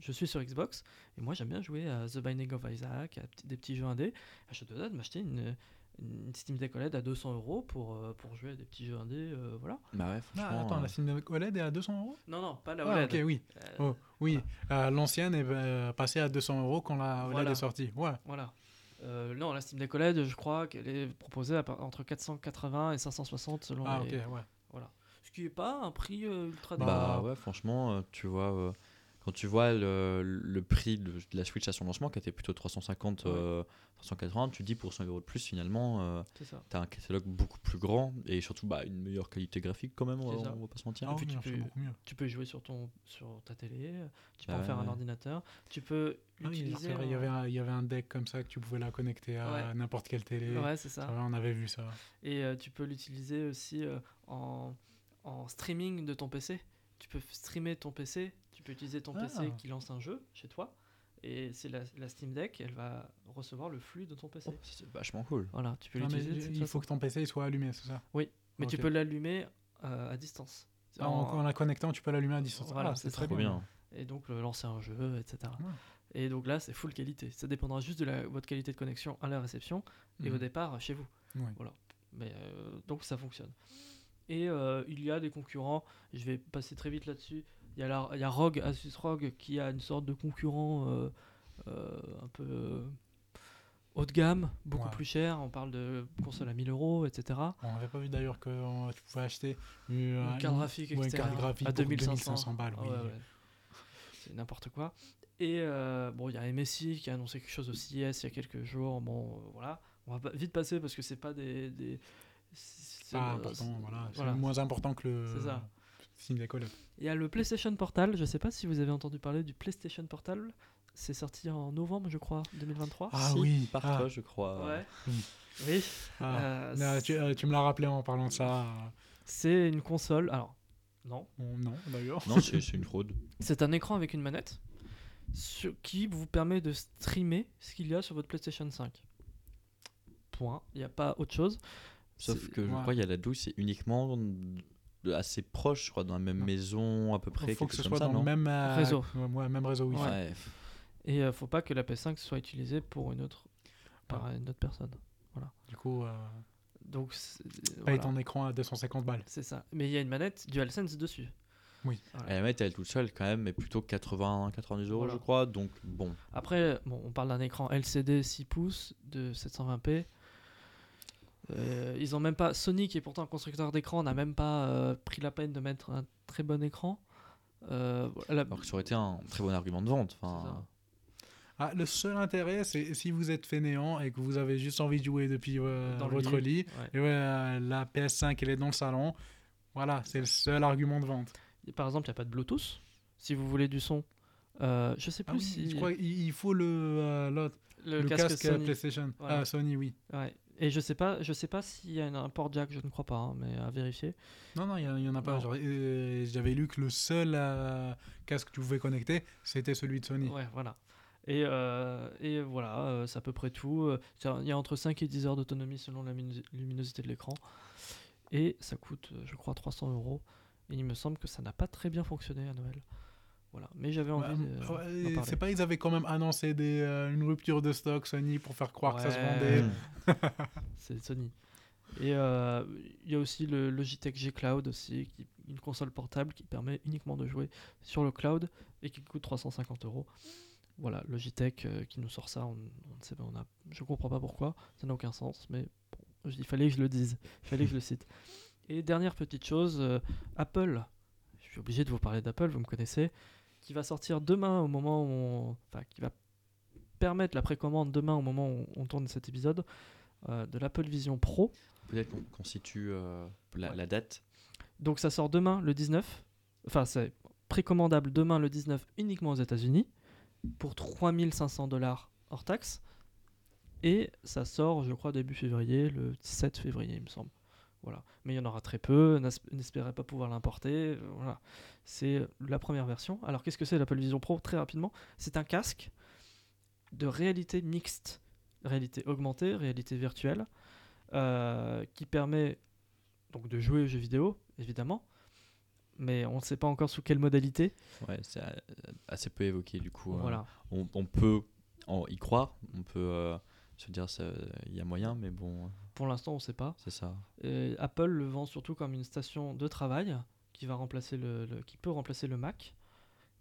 je suis sur Xbox et moi j'aime bien jouer à The Binding of Isaac, à des petits jeux indés. Et Je suis à deux doigts de m'acheter une, une Steam Deck OLED à 200 euros pour, euh, pour jouer à des petits jeux indés. euh, voilà. Bah ouais, Ah, franchement. attends, euh, la Steam Deck OLED est à 200 euros? Non, non, pas la Ah, OLED. ok, oui. Euh, Oh, oui. Euh, L'ancienne est euh, passée à 200 euros quand la OLED Voilà. est sortie. Ouais. Voilà. Euh, non, la Steam Deck OLED, je crois qu'elle est proposée à entre 480 et 560 selon Ah, ok, les... ouais. Ce qui est pas un prix euh, ultra Bah ouais, franchement, euh, tu vois, euh, quand tu vois le, le prix de, de la Switch à son lancement, qui était plutôt 350, Ouais. euh, 380, tu te dis pour 100 euros de plus, finalement, euh, ça. t'as un catalogue beaucoup plus grand et surtout bah, une meilleure qualité graphique quand même, on on va pas se mentir. Ah, puis tu peux- beaucoup mieux. Tu peux jouer sur, ton, sur ta télé, tu peux en faire un ordinateur, tu peux Ah vrai, il y avait un- il y avait un deck comme ça que tu pouvais la connecter à Ouais. n'importe quelle télé. Ouais, c'est ça. on avait vu ça. Et euh, tu peux l'utiliser aussi euh, en, en streaming de ton PC. Tu peux streamer ton PC, tu peux utiliser ton PC Ah. qui lance un jeu chez toi. Et c'est la, la Steam Deck, elle va recevoir le flux de ton PC. Oh, c'est vachement cool. Voilà, tu peux mais l'utiliser. il façon. faut que ton PC soit allumé, c'est ça? Mais tu peux l'allumer euh, à distance. Ah, en, en la connectant, tu peux l'allumer à distance. Voilà, Ah, c'est très bien. bien. Et donc lancer un jeu, etc. Ouais. Et donc là, c'est full qualité. Ça dépendra juste de la, votre qualité de connexion à la réception et au Mhm. départ chez vous. Ouais. Voilà. Mais euh, donc ça fonctionne. Et euh, il y a des concurrents. Je vais passer très vite là-dessus. Il y a la, il y a ROG, Asus ROG, qui a une sorte de concurrent euh, euh, un peu euh, haut de gamme, beaucoup Ouais. plus cher. On parle de console à 1000 euros, etc. On n'avait pas vu d'ailleurs que euh, tu pouvais acheter une, Une carte graphique ouais, une externe carte graphique à pour 2500, 2500 balles. Ah oui. ouais, ouais. C'est n'importe quoi. Et bon, il y a MSI qui a annoncé quelque chose au CIS il y a quelques jours. Bon, voilà. On va vite passer parce que c'est pas des. des c'est- voilà. C'est voilà. moins important que le C'est ça. Il y a le PlayStation Portal. Je sais pas si vous avez entendu parler du PlayStation Portal. C'est sorti en novembre, je crois, 2023. Ah Si, oui, Par ah. toi, je crois. Ouais. Oui. Oui. Ah. Euh, tu, euh, tu me l'as rappelé en parlant de ça. c'est une console. Alors, non. non, d'ailleurs. Non, c'est une fraude. C'est un écran avec une manette. qui vous permet de streamer ce qu'il y a sur votre PlayStation 5. Point. Il n'y a pas autre chose. Sauf que je ouais. crois qu'il y a la douille, c'est uniquement assez proche, je crois, dans la même Non. maison à peu près. Il faut que quelque ce chose soit comme dans ça, le non même euh, Réseau. Ouais, même réseau Wi-Fi. Ouais. Et euh, faut pas que la PS5 soit utilisée pour une autre par une autre personne. Du coup, euh, Donc c'est- paye voilà. ton écran à 250 balles. c'est ça. Mais il y a une manette DualSense dessus. Oui. Voilà. Et la manette, elle est toute seule quand même, mais plutôt 80, 90 euros, Voilà. je crois. Donc bon, Après, bon, on parle d'un écran LCD 6 pouces de 720p. Euh, ils ont même pas. Sony, qui est pourtant un constructeur d'écran, n'a même pas euh, pris la peine de mettre un très bon écran. Euh, voilà. alors que ça aurait été un très bon argument de vente. Ah, le seul intérêt, c'est si vous êtes fainéant et que vous avez juste envie de jouer depuis euh, Dans votre lit, Ouais. et ouais, euh, la PS5 elle est dans le salon. Voilà, c'est le seul argument de vente. Et Par exemple, il n'y a pas de Bluetooth. Si vous voulez du son, euh, je sais Ah plus oui, si je crois qu'il il faut le, euh, le, le, casque, casque, Sony. PlayStation. Voilà. Ah, Sony, oui. Ouais. Et je sais pas, je sais pas s'il y a un port jack, je ne crois pas, hein, mais à vérifier. Non, non, il n'y en a pas. Euh, J'avais lu que le seul euh, casque que tu pouvais connecter, c'était celui de Sony. Ouais, voilà. Et, euh, et voilà, euh, c'est à peu près tout. Il y a entre 5 et 10 heures d'autonomie selon la luminosité de l'écran. Et ça coûte, je crois, 300 euros. Et il me semble que ça n'a pas très bien fonctionné à Noël. Voilà. Mais j'avais envie de, ouais, c'est pas, ils avaient quand même annoncé des, euh, une rupture de stock Sony pour faire croire que ça se vendait. c'est Sony. Et euh, il y a aussi le Logitech G Cloud aussi, qui, une console portable qui permet uniquement de jouer sur le cloud et qui coûte 350 euros. Voilà, Logitech euh, qui nous sort ça, on, on ne sait pas, on a, je comprends pas pourquoi, ça n'a aucun sens, mais bon, il fallait que je le dise, il fallait que je le cite. Et dernière petite chose, euh, Apple, je suis obligé de vous parler d'Apple, vous me connaissez, qui va sortir demain au moment où on, enfin qui va permettre la précommande demain au moment où on tourne cet épisode euh, de l'Apple Vision Pro. peut-être qu'on situe euh, la, Ouais. la date. Donc ça sort demain le 19. Enfin, c'est précommandable demain le 19 uniquement aux États-Unis pour 3500 dollars hors taxe. Et ça sort, je crois, début février, le 7 février, il me semble. Voilà. Mais il y en aura très peu, n'espérez pas pouvoir l'importer. euh, Voilà. C'est la première version. Alors qu'est-ce que c'est l'Apple Vision Pro? Très rapidement, c'est un casque de réalité mixte, réalité augmentée, réalité virtuelle, euh, qui permet donc de jouer aux jeux vidéo, évidemment, mais on ne sait pas encore sous quelle modalité. Ouais, c'est euh, assez peu évoqué du coup. euh, Voilà. on, on peut en y croire, on peut euh, se dire il y a moyen, mais bon, Pour l'instant, on ne sait pas. c'est ça. Et Apple le vend surtout comme une station de travail qui va remplacer le, le- qui peut remplacer le Mac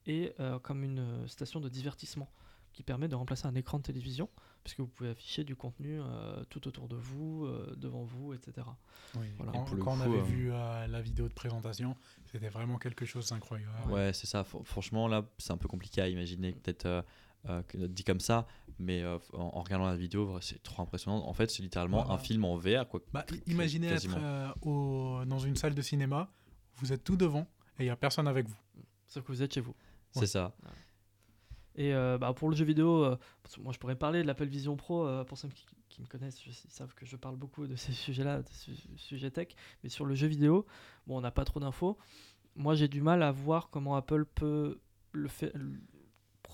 et euh, comme une euh, station de divertissement qui permet de remplacer un écran de télévision puisque vous pouvez afficher du contenu euh, tout autour de vous, euh, devant vous, etc. Oui, Voilà. Quand, Et quand on avait euh, vu euh, la vidéo de présentation, c'était vraiment quelque chose d'incroyable. Ouais, c'est ça. Fr- franchement, là, c'est un peu compliqué à imaginer, peut-être euh, dit comme ça, mais euh, en, en regardant la vidéo, c'est trop impressionnant. En fait, c'est littéralement Voilà. un film en VR, quoi. Bah, imaginez être euh, au- dans une salle de cinéma, vous êtes tout devant et il n'y a personne avec vous. Sauf que vous êtes chez vous. C'est ça. Et euh, bah, pour le jeu vidéo, euh, moi je pourrais parler de l'Apple Vision Pro, euh, pour ceux qui, qui me connaissent, ils savent que je parle beaucoup de ces sujets-là, de ce sujet tech, mais sur le jeu vidéo, bon, on n'a pas trop d'infos. Moi j'ai du mal à voir comment Apple peut le faire,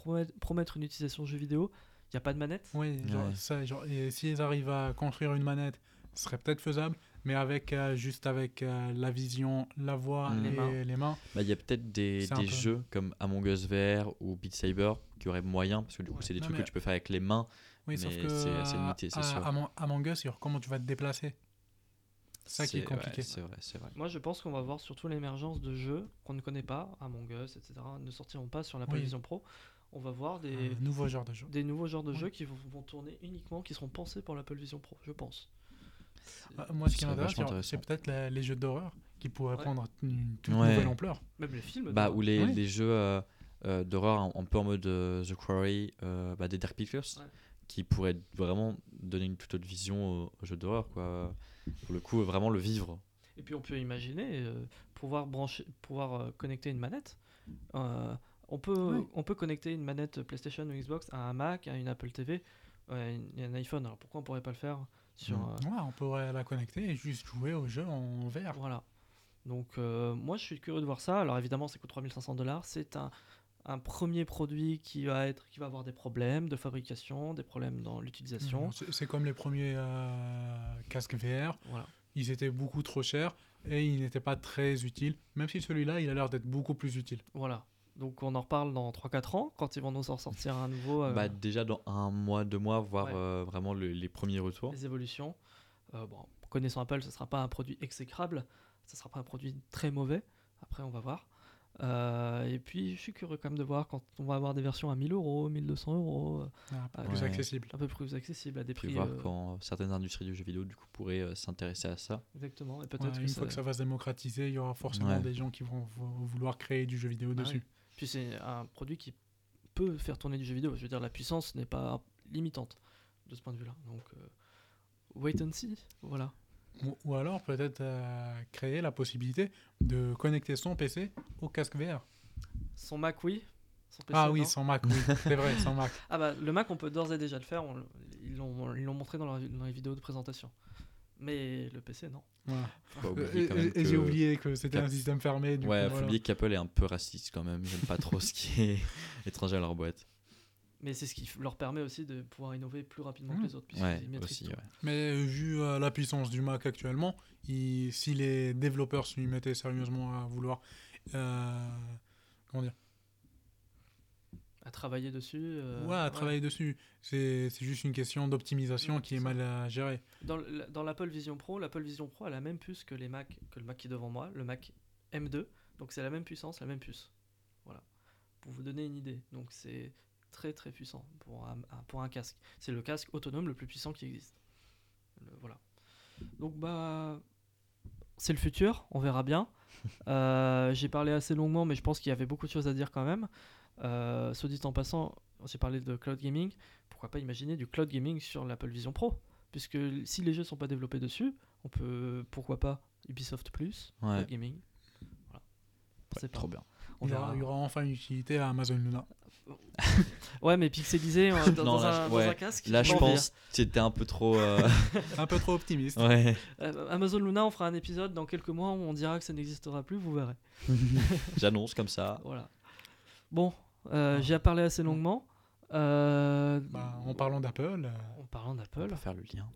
promettre, promettre une utilisation jeu vidéo. Il n'y a pas de manette. Oui, genre, Ouais. ça, genre, et s'ils arrivent à construire une manette, ce serait peut-être faisable, mais avec euh, juste avec euh, la vision, la voix Mm. et Les mains. Bah, Il y a peut-être des, peu- jeux comme Among Us VR ou Beat Saber qui auraient moyen, parce que du coup, Ouais. c'est des Non, trucs mais- que tu peux faire avec les mains. Oui, sauf Mais que c'est assez limité, c'est à- sûr. Among- Among Us, sur comment tu vas te déplacer. C'est ça qui est ouais, compliqué. c'est vrai, c'est vrai. Moi je pense qu'on va voir surtout l'émergence de jeux qu'on ne connaît pas, Among Us, etc., ne sortiront pas sur l'Apple Oui. Vision Pro. On va voir des, Un nouveau genre de jeu. des nouveaux genres de Ouais. jeux qui vont, vont tourner uniquement, qui seront pensés pour l'Apple Vision Pro, je pense. Ah, Moi, ce qui m'intéresse, c'est- peut-être la- les jeux d'horreur qui pourraient Ouais. prendre une toute Ouais. nouvelle ampleur. Même les films. Bah, ou les, jeux euh, euh, d'horreur un, un peu en mode euh, The Quarry, euh, bah, des Dark Pictures, Ouais. qui pourraient vraiment donner une toute autre vision au, au jeu d'horreur. quoi. Pour le coup, vraiment le vivre. Et puis on peut imaginer euh, pouvoir brancher, pouvoir euh, connecter une manette. Euh, on peut, Oui. on peut connecter une manette PlayStation ou Xbox à un Mac, à une Apple TV, et un iPhone. Alors pourquoi on pourrait pas le faire sur Mm. euh, Ouais, on pourrait la connecter et juste jouer au jeu en VR. voilà. Donc euh, moi je suis curieux de voir ça. Alors évidemment, ça coûte 3500 dollars. C'est un un premier produit qui va être qui va avoir des problèmes de fabrication, des problèmes dans l'utilisation. C'est c'est comme les premiers euh, casques VR. Voilà. Ils étaient beaucoup trop chers et ils n'étaient pas très utiles. Même si celui-là, il a l'air d'être beaucoup plus utile. Voilà. Donc on en reparle dans 3-4 ans quand ils vont nous en sortir un nouveau euh, Bah, déjà dans un mois, deux mois, voir Ouais. euh, vraiment le- les premiers retours. les évolutions. Euh, bon, connaissant Apple, ce sera pas un produit exécrable, ce sera pas un produit très mauvais. Après, on va voir. Euh, et puis, je suis curieux quand même de voir quand on va avoir des versions à 1000 euros, 1200 euros, euh, Ah, Ah, plus ouais. accessible. un peu plus accessibles à des Puis prix. voir euh, quand certaines industries du jeu vidéo du coup pourraient euh, s'intéresser à ça. Exactement. Et Ouais, peut-être que une ça- fois que ça va se démocratiser, il y aura forcément Ouais. des gens qui vont vou- vouloir créer du jeu vidéo Ah dessus. Puis c'est un produit qui peut faire tourner du jeu vidéo. Je veux dire, la puissance n'est pas limitante de ce point de vue-là. Donc, euh, wait and see. Voilà. Ou, ou alors peut-être euh, créer la possibilité de connecter son PC au casque VR. Son Mac, oui. Son PC, ah oui, sans Mac, oui. c'est vrai, sans Mac. Ah bah, le Mac, on peut d'ores et déjà le faire. on ils l'ont ils l'ont montré dans, leur- dans les vidéos de présentation. Mais le PC, non. Et- et j'ai oublié que c'était un système fermé. Du ouais, coup, faut voilà. oublier qu'Apple est un peu raciste quand même. Ils aiment pas trop ce qui est étranger à leur boîte. Mais c'est ce qui leur permet aussi de pouvoir innover plus rapidement que les autres. puisqu'ils Ouais, aussi. Mais vu euh, la puissance du Mac actuellement, il- si les développeurs s'y mettaient sérieusement à vouloir euh, comment dire À travailler dessus. euh, ouais, à ouais. travailler dessus, c'est juste une question d'optimisation qui est mal à gérer. Dans, l'Apple Vision Pro, l'Apple Vision Pro a la même puce que, les Mac, que le Mac qui est devant moi, le Mac M2. Donc c'est la même puissance, la même puce. Voilà. Pour vous donner une idée. Donc c'est très très puissant pour un, un- pour un casque. C'est le casque autonome le plus puissant qui existe. Le- voilà. Donc bah c'est le futur, on verra bien. Euh, j'ai parlé assez longuement, mais je pense qu'il y avait beaucoup de choses à dire quand même. Euh, soit dit en passant, j'ai parlé de cloud gaming. Pourquoi pas imaginer du cloud gaming sur l'Apple Vision Pro? Puisque si les jeux sont pas développés dessus, on peut, pourquoi pas, Ubisoft Plus, Ouais. cloud gaming. Voilà. Ouais, C'est trop bien. On il, y aura, verra. il y aura enfin une utilité à Amazon Luna. Ouais, mais pixelisé euh, dans, Non, dans là, un, dans casque. Là, je pense que c'était un peu trop. euh, Un peu trop optimiste. ouais. Euh, Amazon Luna, on fera un épisode dans quelques mois où on dira que ça n'existera plus, vous verrez. J'annonce comme ça. Voilà. Bon, euh, Ah. j'ai parlé assez longuement. Euh, Bah, en parlant d'Apple, euh, en parlant On d'Apple, faire le lien.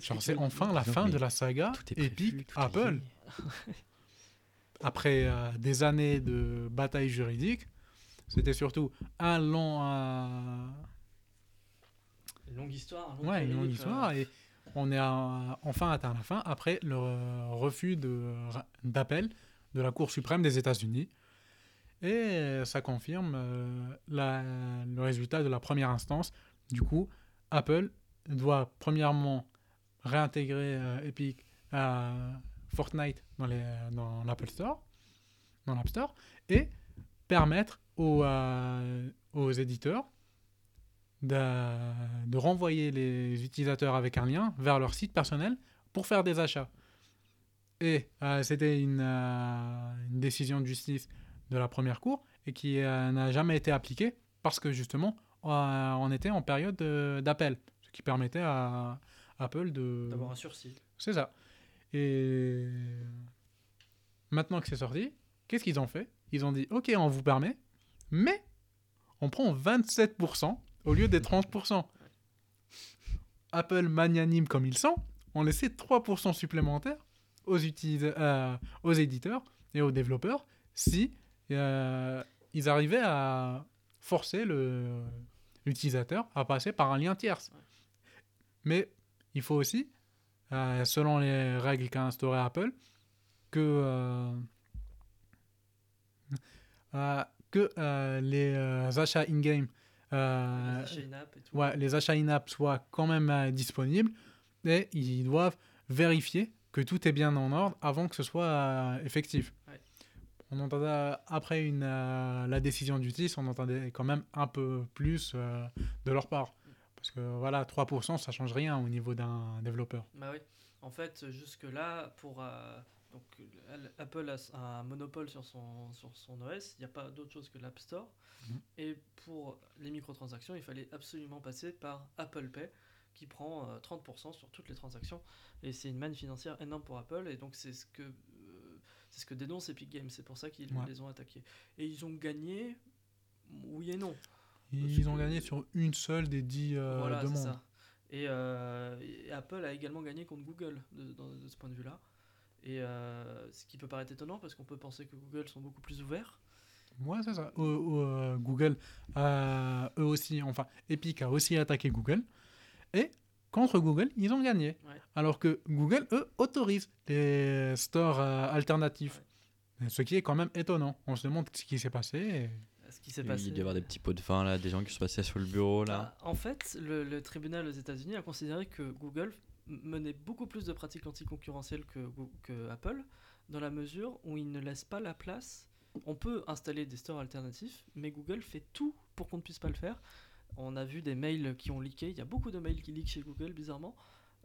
C'est enfin la Non, fin de la saga Tout est prévu, Epic Apple. après euh, des années de bataille juridique. C'était surtout un long, euh, Une longue histoire. un long ouais, une longue histoire et on est à- enfin atteint la fin après le refus de- d'appel de la Cour suprême des États-Unis. Et ça confirme euh, le résultat de la première instance. Du coup, Apple doit premièrement réintégrer euh, Epic à Fortnite dans l'Apple Store, dans l'App Store, et permettre aux, euh, éditeurs de, renvoyer les utilisateurs avec un lien vers leur site personnel pour faire des achats. Et c'était une, une décision de justice de la première cour et qui euh, n'a jamais été appliquée parce que justement euh, on était en période de- d'appel, ce qui permettait à Apple de... D'avoir un sursis. C'est ça. Et maintenant que c'est sorti, qu'est-ce qu'ils ont fait? Ils ont dit Ok, on vous permet, mais on prend 27% au lieu des 30%. Apple, magnanime comme ils sont, ont laissé 3% supplémentaires aux, utilis- euh, aux éditeurs et aux développeurs si euh, ils arrivaient à forcer le- l'utilisateur à passer par un lien tierce. Mais il faut aussi euh, selon les règles qu'a instauré Apple, que, euh, que les achats in-game, Les achats in-app et tout. ouais, les achats in-app soient quand même disponibles et ils doivent vérifier que tout est bien en ordre avant que ce soit effectif. On entendait, après une, euh, la décision du TIS, on entendait quand même un peu plus euh, de leur part. Parce que voilà, 3%, ça change rien au niveau d'un développeur. Bah oui. En fait, jusque-là, pour. euh, donc, Apple a un monopole sur son, sur son OS. Il n'y a pas d'autre chose que l'App Store. Mhm. Et pour les microtransactions, il fallait absolument passer par Apple Pay, qui prend euh, 30% sur toutes les transactions. Et c'est une manne financière énorme pour Apple. Et donc, c'est ce que. C'est ce que dénonce Epic Games, c'est pour ça qu'ils Ouais. les ont attaqués. Et ils ont gagné, oui et non. Ils ont gagné sur une seule des dix euh, voilà, demandes. ça. Et, euh, et Apple a également gagné contre Google de, ce point de vue-là. Et euh, ce qui peut paraître étonnant parce qu'on peut penser que Google sont beaucoup plus ouverts. Ouais, c'est ça. Euh, Google, eux aussi, enfin, Epic a aussi attaqué Google. Et contre Google, ils ont gagné. Ouais. Alors que Google, eux, autorisent les stores euh, alternatifs. Ce qui est quand même étonnant. On se demande ce qui s'est passé. et- Ce qui s'est passé. Il doit y avoir des petits pots de vin là, des gens qui sont passés sur le bureau là. Ah, en fait, le, le tribunal aux États-Unis a considéré que Google menait beaucoup plus de pratiques anticoncurrentielles que Apple, dans la mesure où il ne laisse pas la place. On peut installer des stores alternatifs, mais Google fait tout pour qu'on ne puisse pas le faire. On a vu des mails qui ont leaké. Il y a beaucoup de mails qui leakent chez Google, bizarrement,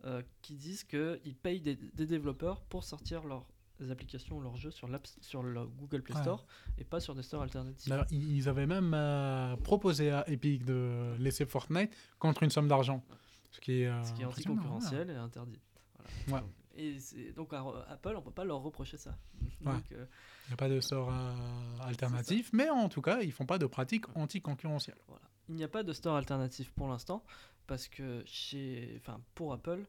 euh, qui disent qu'ils payent des, des développeurs pour sortir leurs applications, leurs jeux sur, l'App- sur le Google Play Ouais. Store et pas sur des stores alternatifs. Ils avaient même euh, proposé à Epic de laisser Fortnite contre une somme d'argent. Ce qui est, euh, ce qui est impressionnant, anticoncurrentiel et interdit. Voilà. Ouais. Et donc Apple, on peut pas leur reprocher ça. Ouais. Euh, Il n'y a pas de store euh, alternatif, mais en tout cas, ils font pas de pratiques anticoncurrentielles. voilà. Il n'y a pas de store alternatif pour l'instant parce que chez, enfin pour Apple,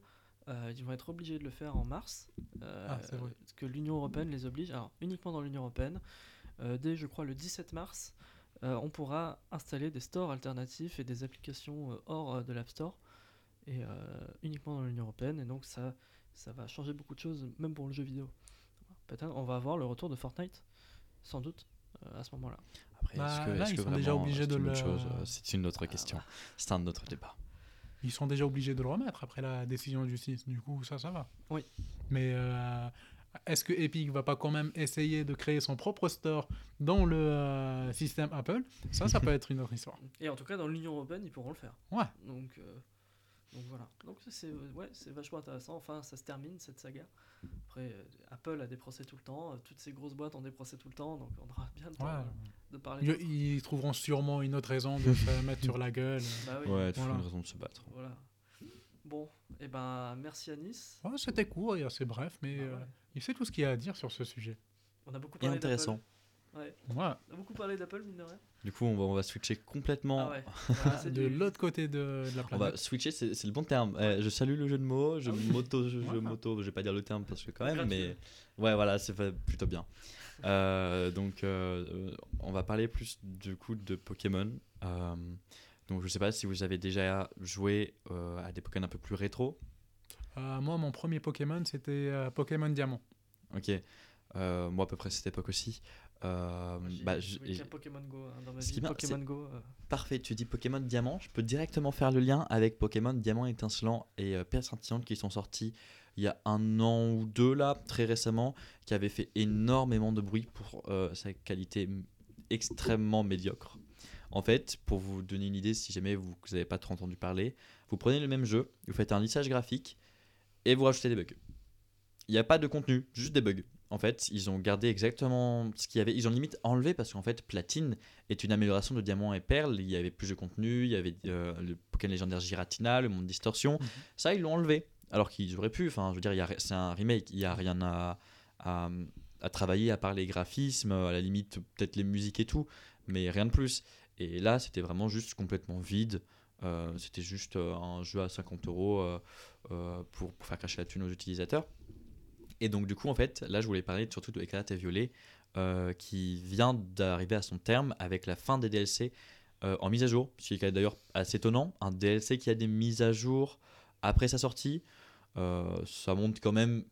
euh, ils vont être obligés de le faire en mars. euh, Ah, c'est vrai. parce que l'Union européenne les oblige. Alors uniquement dans l'Union européenne. euh, dès je crois le 17 mars, on pourra installer des stores alternatifs et des applications hors de l'App Store et uniquement dans l'Union européenne. Et donc ça, ça va changer beaucoup de choses, même pour le jeu vidéo. Peut-être on va avoir le retour de Fortnite, sans doute, à ce moment-là. Après, Bah, est-ce que, là, est-ce ils que sont déjà vraiment, obligés c'est de une le- autre chose Euh, C'est une autre Ah, question. C'est un autre débat. Ils sont déjà obligés de le remettre après la décision de justice. Du coup, ça, ça va. Oui. Mais euh, est-ce que Epic va pas quand même essayer de créer son propre store dans le euh, système Apple? Ça, ça peut être une autre histoire. Et en tout cas, dans l'Union européenne, ils pourront le faire. Ouais. Donc, euh, donc voilà. Donc c'est ouais, c'est vachement intéressant. Enfin, ça se termine cette saga. Après, euh, Apple a des procès tout le temps. euh, toutes ces grosses boîtes ont des procès tout le temps. Donc on aura bien le temps Ouais. de, de parler. Ils, d'autres. ils trouveront sûrement une autre raison de se mettre sur la gueule. Bah oui, Ouais, toujours voilà. une raison de se battre. Voilà. Bon, et ben merci à Nice. Ouais, C'était court et assez bref, mais Ah euh, ouais. il sait tout ce qu'il y a à dire sur ce sujet. On a beaucoup Et parlé intéressant. d'Apple. Ouais. Ouais. On a beaucoup parlé d'Apple, mine de rien. Du coup, on va, on va switcher complètement. Ah ouais. Voilà, c'est de du- l'autre côté de, de la On va planète. switcher, c'est le bon terme. Euh, je salue le jeu de mots, je Ah oui. moto, je, moto, je vais pas dire le terme parce que quand même, Gratuit. mais ouais, voilà, c'est plutôt bien. Euh, donc, euh, on va parler plus du coup de Pokémon. Euh, donc, je sais pas si vous avez déjà joué euh, à des Pokémon un peu plus rétro. Euh, moi, mon premier Pokémon, c'était euh, Pokémon Diamant. Ok. Euh, moi, à peu près à cette époque aussi. Euh, bah, je- Pokémon Go hein, dans ma Ce qui vie. est bien, Pokémon Go. euh, Parfait, tu dis Pokémon Diamant, je peux directement faire le lien avec Pokémon Diamant étincelant et euh, Perle scintillante qui sont sortis il y a un an ou deux là, très récemment, qui avaient fait énormément de bruit pour euh, sa qualité extrêmement médiocre. En fait, pour vous donner une idée, si jamais vous n'avez pas trop entendu parler, vous prenez le même jeu, vous faites un lissage graphique et vous rajoutez des bugs. Il n'y a pas de contenu, juste des bugs. En fait, ils ont gardé exactement ce qu'il y avait. Ils ont limite enlevé parce qu'en fait, Platine est une amélioration de Diamant et Perle. Il y avait plus de contenu, il y avait euh, le Pokémon légendaire Giratina, le monde distorsion. Mhm. Ça, ils l'ont enlevé. Alors qu'ils auraient pu. Enfin, je veux dire, c'est un remake. Il n'y a rien à, à, à travailler à part les graphismes, à la limite, peut-être les musiques et tout. Mais rien de plus. Et là, c'était vraiment juste complètement vide. Euh, c'était juste euh, un jeu à 50 euros pour, pour faire cracher la thune aux utilisateurs. Et donc, du coup, en fait, là, je voulais parler surtout de Éclat et Violet, euh, qui vient d'arriver à son terme avec la fin des DLC euh, en mise à jour. Ce qui est d'ailleurs assez étonnant. Un DLC qui a des mises à jour après sa sortie. euh, ça montre quand même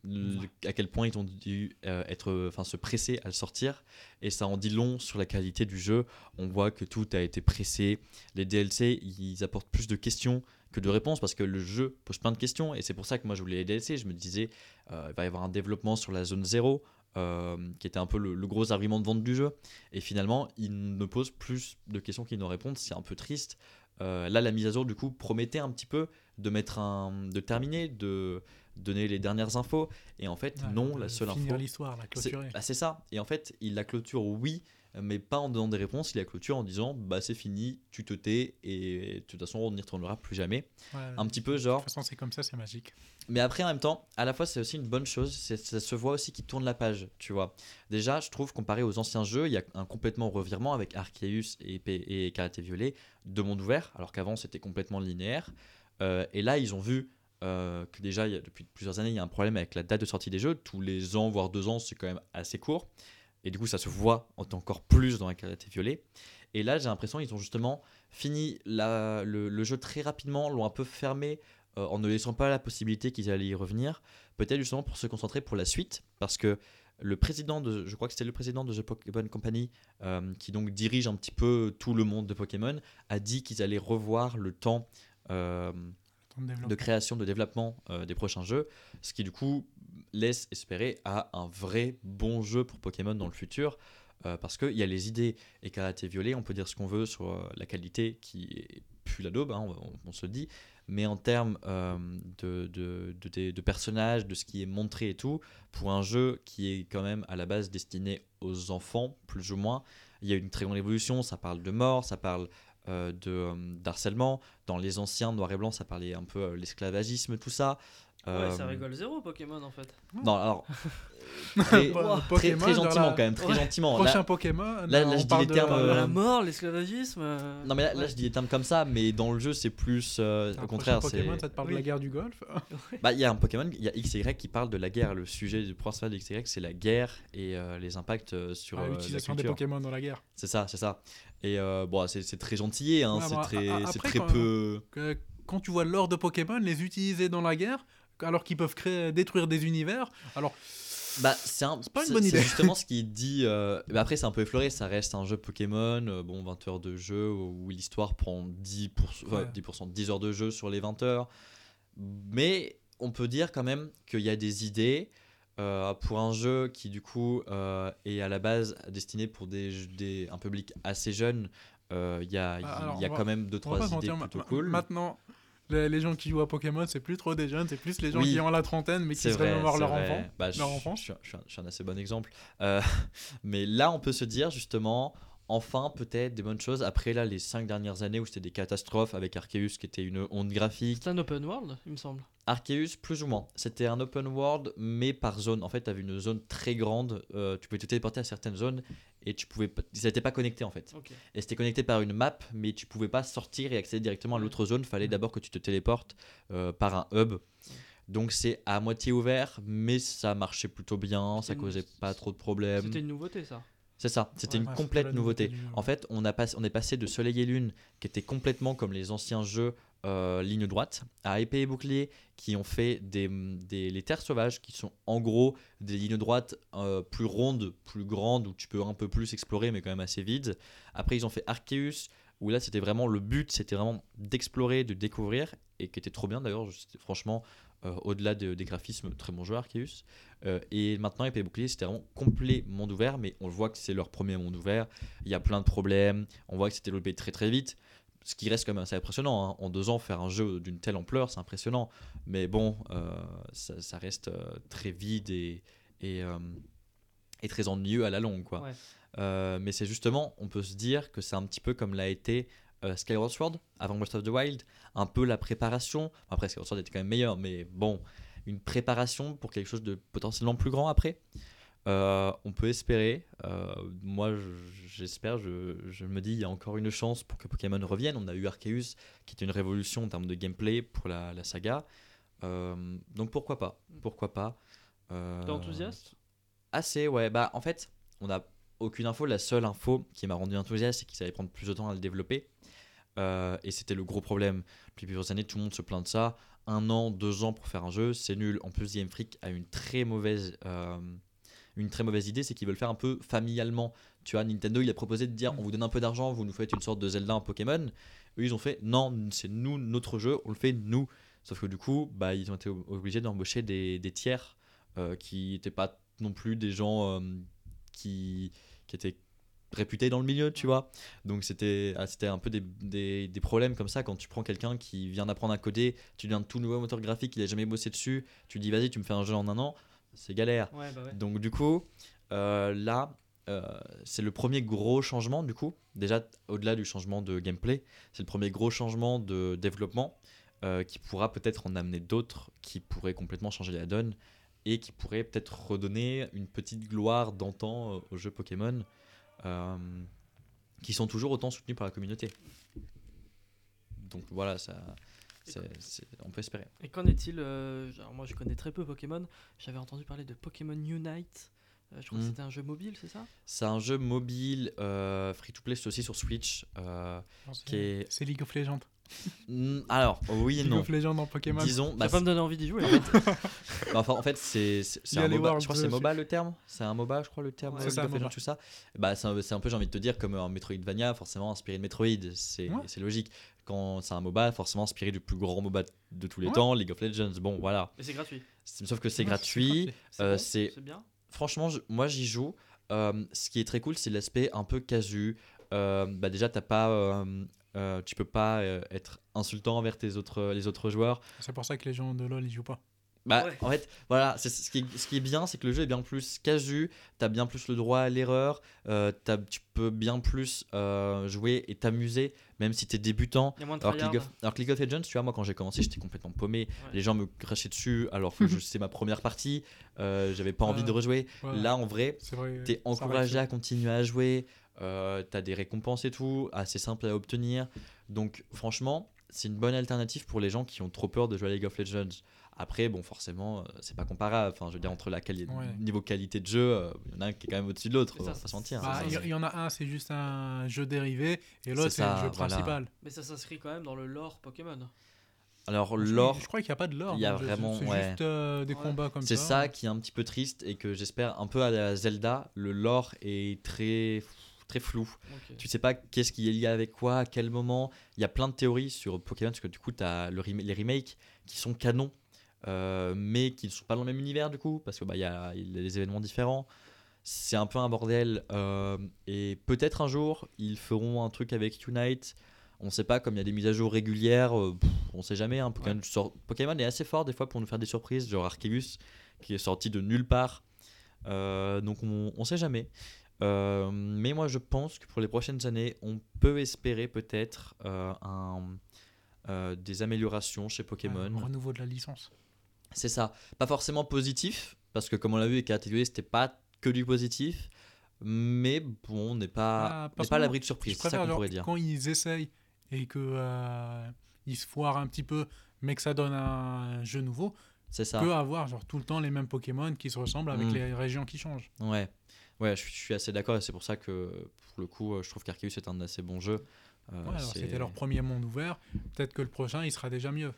à quel point ils ont dû euh, être, enfin, se presser à le sortir et ça en dit long sur la qualité du jeu. On voit que tout a été pressé. Les DLC, ils apportent plus de questions que de réponses parce que le jeu pose plein de questions et c'est pour ça que moi je voulais les DLC. Je me disais, euh, il va y avoir un développement sur la zone 0 euh, qui était un peu le, le gros argument de vente du jeu. Et finalement, il ne pose plus de questions qu'il ne répond. C'est un peu triste. Euh, là, la mise à jour, du coup, promettait un petit peu de mettre un, de terminer, de donner les dernières infos. Et en fait, Ouais, non, la seule finir info. l'histoire, la C'est clôturer. bah, c'est ça. Et en fait, il la clôture, oui, mais pas en donnant des réponses. Il a clôture en disant bah c'est fini, tu te tais et de toute façon on n'y retournera plus jamais. Ouais. Un petit peu De genre. toute façon, c'est comme ça, c'est magique. Mais après, en même temps, à la fois, c'est aussi une bonne chose. Ça se voit aussi qu'ils tournent la page, tu vois. Déjà, je trouve, comparé aux anciens jeux, il y a un complètement revirement avec Arceus et, et Karate Violet de monde ouvert, alors qu'avant, c'était complètement linéaire. Euh, et là, ils ont vu euh, que déjà, il y a- depuis plusieurs années, il y a un problème avec la date de sortie des jeux. Tous les ans, voire deux ans, c'est quand même assez court. Et du coup, ça se voit encore plus dans la Karate Violet. Et là, j'ai l'impression qu'ils ont justement fini le, jeu très rapidement, l'ont un peu fermé euh, en ne laissant pas la possibilité qu'ils allaient y revenir. Peut-être justement pour se concentrer pour la suite, parce que le président de, je crois que c'était le président de The Pokémon Company, euh, qui donc dirige un petit peu tout le monde de Pokémon, a dit qu'ils allaient revoir le temps euh, Temps de création, de développement euh, des prochains jeux, ce qui du coup laisse espérer à un vrai bon jeu pour Pokémon dans le futur. euh, parce qu'il y a les idées. Et Karate Violet, on peut dire ce qu'on veut sur euh, la qualité qui est plus la daube, hein, on, se dit, mais en termes de, de, de- personnages, de ce qui est montré et tout, pour un jeu qui est quand même à la base destiné aux enfants, plus ou moins, il y a une très grande évolution, ça parle de mort, ça parle de euh, d'harcèlement. Dans les anciens noir et blanc, ça parlait un peu euh, l'esclavagisme, tout ça. Ouais, ça Euh, rigole zéro Pokémon en fait. Non, alors euh, très, Bah, très, Pokémon, très genre gentiment la- quand même, très Ouais. gentiment. Prochain Là- Pokémon, là, là, là, on je dis les de- termes, Euh, euh, La mort, l'esclavagisme. euh, non mais là, je dis des termes comme ça, mais dans le jeu c'est plus euh, au contraire. c'est Pokémon, ça te parle de la guerre du Golfe. Bah, il y a un Pokémon, il y a XY qui parle de la guerre. Le sujet du principal de XY, c'est la guerre et euh, les impacts euh, sur Ah, euh, L'utilisation des. Pokémon dans la guerre. C'est ça, c'est ça. Et euh, bon, c'est très gentillé, hein, Ouais, c'est bah, très, après, très quand peu. Que- quand tu vois l'or de Pokémon, les utiliser dans la guerre, alors qu'ils peuvent créer, détruire des univers. Alors, Bah, c'est un- pas une bonne c'est idée. justement ce qui dit. euh, mais après, c'est un peu effleuré. Ça reste un jeu Pokémon. euh, bon, 20 heures de jeu où l'histoire prend 10%, enfin, Ouais. 10%, 10 heures de jeu sur les 20 heures. Mais on peut dire quand même qu'il y a des idées. Euh, pour un jeu qui du coup euh, est à la base destiné pour des, des- un public assez jeune, euh, il y a, Ah, alors, y a on va- quand même deux trois idées mentir, plutôt ma- cool. Maintenant, les, les gens qui jouent à Pokémon, c'est plus trop des jeunes, c'est plus les gens Oui. qui ont la trentaine, mais qui se remémorent leur vrai. enfant. Bah, je, leur enfance. je suis un- je suis un, je suis un assez bon exemple. Mais là, on peut se dire justement, enfin, peut-être des bonnes choses. Après, là, les cinq dernières années où c'était des catastrophes avec Arceus qui était une honte graphique. C'est un open world, il me semble. Arceus, plus ou moins. C'était un open world, mais par zone. En fait, tu avais une zone très grande. euh, tu pouvais te téléporter à certaines zones et tu pouvais pas- ils n'étaient pas connectés en fait. Et c'était connecté par une map, mais tu pouvais pas sortir et accéder directement à l'autre zone. Fallait d'abord que tu te téléportes euh, par un hub. Donc c'est à moitié ouvert, mais ça marchait plutôt bien, ça C'était une- causait pas trop de problèmes. C'était une nouveauté ça. C'est ça, c'était Ouais. une complète nouveauté. En fait, on, a pas- on est passé de Soleil et Lune, qui était complètement comme les anciens jeux euh, ligne droite, à Épée et Bouclier, qui ont fait des, des- les terres sauvages, qui sont en gros des lignes droites euh, plus rondes, plus grandes, où tu peux un peu plus explorer, mais quand même assez vides. Après, ils ont fait Arceus, où là, c'était vraiment le but, c'était vraiment d'explorer, de découvrir, et qui était trop bien d'ailleurs, franchement, au-delà de- des graphismes, très bon jeu Arceus. Euh, et maintenant, Épée et Bouclier, c'était vraiment complet monde ouvert, mais on le voit que c'est leur premier monde ouvert. Il y a plein de problèmes. On voit que c'était développé très très vite. Ce qui reste quand même assez impressionnant. hein. En deux ans, faire un jeu d'une telle ampleur, c'est impressionnant. Mais bon, euh, ça, ça reste euh, très vide et, et, euh, et très ennuyeux à la longue. Quoi. Ouais. Euh, mais c'est justement, on peut se dire que c'est un petit peu comme l'a été euh, Skyward Sword avant Breath of the Wild. Un peu la préparation. Après, Skyward Sword était quand même meilleur, mais bon, une préparation pour quelque chose de potentiellement plus grand après. Euh, on peut espérer. euh, moi, je- j'espère. Je, je me dis, il y a encore une chance pour que Pokémon revienne. On a eu Arceus, qui était une révolution en termes de gameplay pour la, la saga. Euh, donc pourquoi pas Pourquoi pas T'es enthousiaste Assez, ouais. Bah, en fait, on n'a aucune info. La seule info qui m'a rendu enthousiaste, c'est qu'il allait prendre plus de temps à le développer. Euh, et c'était le gros problème. Depuis plusieurs années, tout le monde se plaint de ça. Un an, deux ans pour faire un jeu, c'est nul. En plus, Game Freak a une très mauvaise, euh, une très mauvaise idée, c'est qu'ils veulent faire un peu familialement. Tu vois, Nintendo, il a proposé de dire Mm. on vous donne un peu d'argent, vous nous faites une sorte de Zelda en Pokémon. Eux, ils ont fait non, c'est nous, notre jeu, on le fait nous. Sauf que du coup, bah, ils ont été ob- obligés d'embaucher des, des tiers euh, qui n'étaient pas non plus des gens qui, qui étaient réputés dans le milieu, tu vois. Donc c'était ah, c'était un peu des, des, des problèmes comme ça quand tu prends quelqu'un qui vient d'apprendre à coder, tu lui donnes un tout nouveau moteur graphique, il a jamais bossé dessus, tu lui dis vas-y, tu me fais un jeu en un an, c'est galère. Ouais, bah ouais. Donc du coup, euh, là, euh, c'est le premier gros changement du coup. Déjà, au-delà du changement de gameplay, c'est le premier gros changement de développement euh, qui pourra peut-être en amener d'autres qui pourraient complètement changer la donne et qui pourraient peut-être redonner une petite gloire d'antan aux jeux Pokémon euh, qui sont toujours autant soutenus par la communauté. Donc voilà, ça, c'est- c'est- on peut espérer. Et qu'en est-il euh, Moi, je connais très peu Pokémon. J'avais entendu parler de Pokémon Unite. Euh, je crois que Mm. c'était un jeu mobile, c'est ça? C'est un jeu mobile euh, free-to-play, c'est aussi sur Switch. euh, qui est- C'est League of Legends. Hmm, alors, oui et League non. of Legends en Pokémon. Disons, Ça bah, va pas me donner envie d'y jouer. en fait. Bah, enfin, en fait, c'est un MOBA. Je crois que c'est. MOBA le terme. C'est un MOBA, je crois, le terme. Ouais, League c'est ça, of Legends, tout ça. Bah, c'est un, c'est un peu, j'ai envie de te dire, comme un Metroidvania, forcément inspiré de Metroid. C'est Ouais. c'est logique. Quand c'est un MOBA, forcément inspiré du plus grand MOBA de tous les Ouais. temps, League of Legends. Bon, voilà. Mais c'est gratuit. C'est- Sauf que c'est Ouais, gratuit. C'est Euh, c'est- c'est bien. Franchement, je- moi, j'y joue. Euh, ce qui est très cool, c'est l'aspect un peu casu. Euh, bah, déjà, t'as pas. Euh, euh, tu peux pas euh, être insultant envers tes autres, les autres joueurs. C'est pour ça que les gens de LoL ils jouent pas. Bah, Ouais. en fait, voilà, c'est ce qui, est, ce qui est bien, c'est que le jeu est bien plus casu, t'as bien plus le droit à l'erreur, euh, tu peux bien plus euh, jouer et t'amuser, même si t'es débutant. Il y a moins de Alors que. League of, alors que League of Legends, tu vois, moi quand j'ai commencé, j'étais complètement paumé. Ouais. Les gens me crachaient dessus alors que c'est ma première partie, euh, j'avais pas envie de rejouer. Ouais. Là, en vrai, vrai. t'es encouragé à continuer à jouer, euh, t'as des récompenses et tout, assez simple à obtenir. Donc, franchement, c'est une bonne alternative pour les gens qui ont trop peur de jouer à League of Legends. Après, bon, forcément, euh, c'est pas comparable. Enfin, je veux dire, entre la quali- Ouais. niveau qualité de jeu, euh, il y en a un qui est quand même au-dessus de l'autre, ça, mentir. Bah, hein, Il ça, y, il y en a un, c'est juste un jeu dérivé, et l'autre, C'est ça, jeu voilà. principal. Mais ça s'inscrit quand même dans le lore Pokémon. Alors, Je- l'or, Je crois qu'il n'y a pas de lore. il y a jeu, vraiment- C'est ouais. juste euh, des Ouais. combats comme ça. c'est ça qui est un petit peu triste et que j'espère un peu à la Zelda, le lore est très, très flou. Ok. Tu sais pas qu'est-ce qui est lié avec quoi, à quel moment. Il y a plein de théories sur Pokémon parce que du coup, tu as le rem- les remakes qui sont canons, euh, mais qui ne sont pas dans le même univers du coup, parce que bah, y, a, y a des événements différents. C'est un peu un bordel. euh, et peut-être un jour, ils feront un truc avec Unite. On sait pas, comme il y a des mises à jour régulières, euh, pff, on sait jamais. hein, Pokémon, sort- Pokémon est assez fort des fois pour nous faire des surprises, genre Arceus, qui est sorti de nulle part. Euh, donc on, on sait jamais. Euh, mais moi je pense que pour les prochaines années, on peut espérer peut-être euh, un, euh, des améliorations chez Pokémon. le renouveau de la licence. C'est ça. Pas forcément positif, parce que comme on l'a vu avec KTV, c'était pas que du positif. Mais bon, on n'est pas, Ah, n'est pas à l'abri de surprise. C'est ça qu'on pourrait dire. quand ils essayent et que euh, ils se foirent un petit peu, mais que ça donne un jeu nouveau, C'est ça. que avoir genre tout le temps les mêmes Pokémon qui se ressemblent avec Mm. les régions qui changent. Ouais, ouais, je, suis- je suis assez d'accord. et C'est pour ça que pour le coup, je trouve qu'Arceus est un assez bon jeu. Euh, Ouais, C'était leur premier monde ouvert. Peut-être que le prochain, il sera déjà mieux.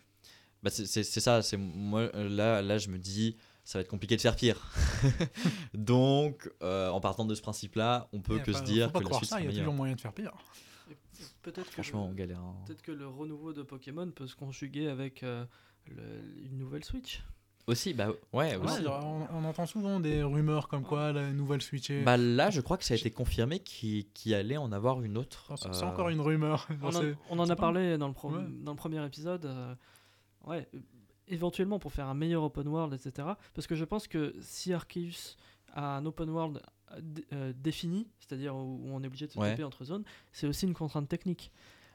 Bah, c'est ça, c'est moi là, là je me dis ça va être compliqué de faire pire. Donc euh, en partant de ce principe-là, on peut Et que se dire faut pas que la suite ça, sera il y a meilleure. toujours moyen de faire pire. Peut-être que, Franchement, on galère. hein. peut-être que le renouveau de Pokémon peut se conjuguer avec euh, le- une nouvelle Switch. Aussi, bah ouais, Ouais, aussi. genre, on, on entend souvent des rumeurs comme quoi la nouvelle Switch est. Bah là, je crois que ça a été confirmé qu'il qu'il allait en avoir une autre. Non, c'est euh, encore une rumeur. On en, on a pas- parlé dans le, pro- Ouais. dans le premier épisode. euh, ouais, euh, éventuellement pour faire un meilleur open world, etc. Parce que je pense que si Arceus a un open world euh, dé- euh, défini, c'est-à-dire où, où on est obligé de se Ouais. taper entre zones, c'est aussi une contrainte technique.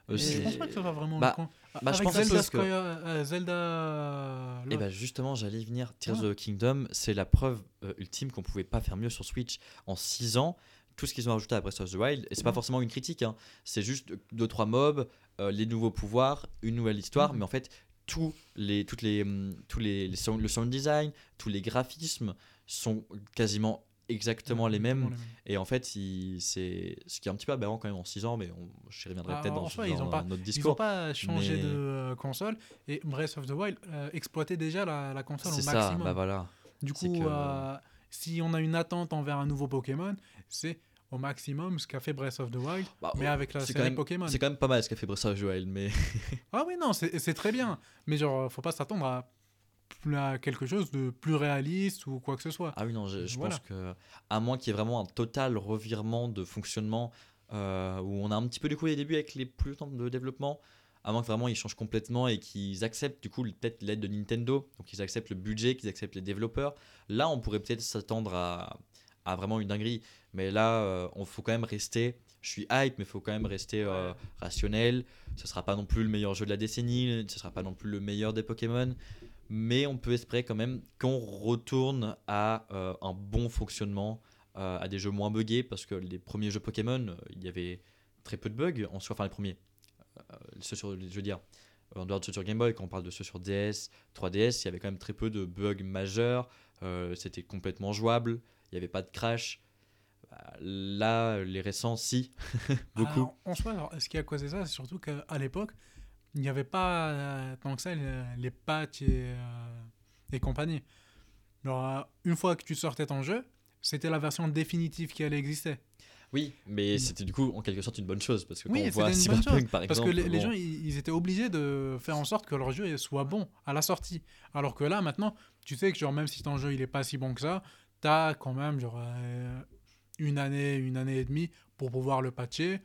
Aussi. Je pense pas que ça va vraiment. Bah, le con- bah, je pense Zelda, que- Sky- euh, Zelda. Et bah justement, j'allais y venir. Tears Ouais. of the Kingdom, c'est la preuve euh, ultime qu'on pouvait pas faire mieux sur Switch en 6 ans. Tout ce qu'ils ont rajouté à Breath of the Wild, et c'est pas Ouais. forcément une critique, hein, c'est juste 2-3 mobs, euh, les nouveaux pouvoirs, une nouvelle histoire, Mhm. mais en fait, tous les, toutes les, hum, tous les, les sound, le sound design, tous les graphismes sont quasiment exactement les mêmes. Et en fait, c'est ce qui est un petit peu aberrant quand même en 6 ans, mais on, je reviendrai Ah, peut-être dans, soi, dans ils pas- un autre Ils n'ont discours. pas changé mais- de euh, console et Breath of the Wild euh, exploitait déjà la, la console au ça, maximum. bah voilà. du coup, que- euh, si on a une attente envers un nouveau Pokémon, c'est au maximum ce qu'a fait Breath of the Wild, Bah, mais avec la série même- Pokémon. C'est quand même pas mal ce qu'a fait Breath of the Wild, mais Ah oui, non, c'est très bien. Mais genre, faut pas s'attendre à, à quelque chose de plus réaliste ou quoi que ce soit. Ah oui, non, je, je Voilà. pense que, à moins qu'il y ait vraiment un total revirement de fonctionnement, euh, où on a un petit peu du coup les débuts avec les plus temps de développement, à moins que vraiment ils changent complètement et qu'ils acceptent du coup peut-être l'aide de Nintendo, donc ils acceptent le budget, qu'ils acceptent les développeurs, là on pourrait peut-être s'attendre à, à vraiment une dinguerie. Mais là, euh, on faut quand même rester. Je suis hype, mais il faut quand même rester euh, rationnel. Ce sera pas non plus le meilleur jeu de la décennie, ce sera pas non plus le meilleur des Pokémon. Mais on peut espérer quand même qu'on retourne à euh, un bon fonctionnement, euh, à des jeux moins buggés, parce que les premiers jeux Pokémon, euh, il y avait très peu de bugs en soi, enfin les premiers. Ceux sur, je veux dire, en dehors de ceux sur Game Boy, quand on parle de ceux sur DS, 3DS, il y avait quand même très peu de bugs majeurs. C'était complètement jouable. Il n'y avait pas de crash. Bah, Là, les récents, si. Beaucoup. Alors, en soi, alors, ce qui a causé ça, c'est surtout qu'à l'époque, il n'y avait pas euh, tant que ça les, patchs et, euh, et compagnie. Alors, euh, une fois que tu sortais ton jeu, c'était la version définitive qui allait exister. Oui, mais c'était du coup en quelque sorte une bonne chose parce que Oui, quand on voit Cyberpunk par Parce exemple. que les, gens, ils, ils étaient obligés de faire en sorte que leur jeu soit bon à la sortie. Alors que là, maintenant, tu sais que genre, même si ton jeu il est pas si bon que ça, tu as quand même genre, euh, une année, une année et demie pour pouvoir le patcher.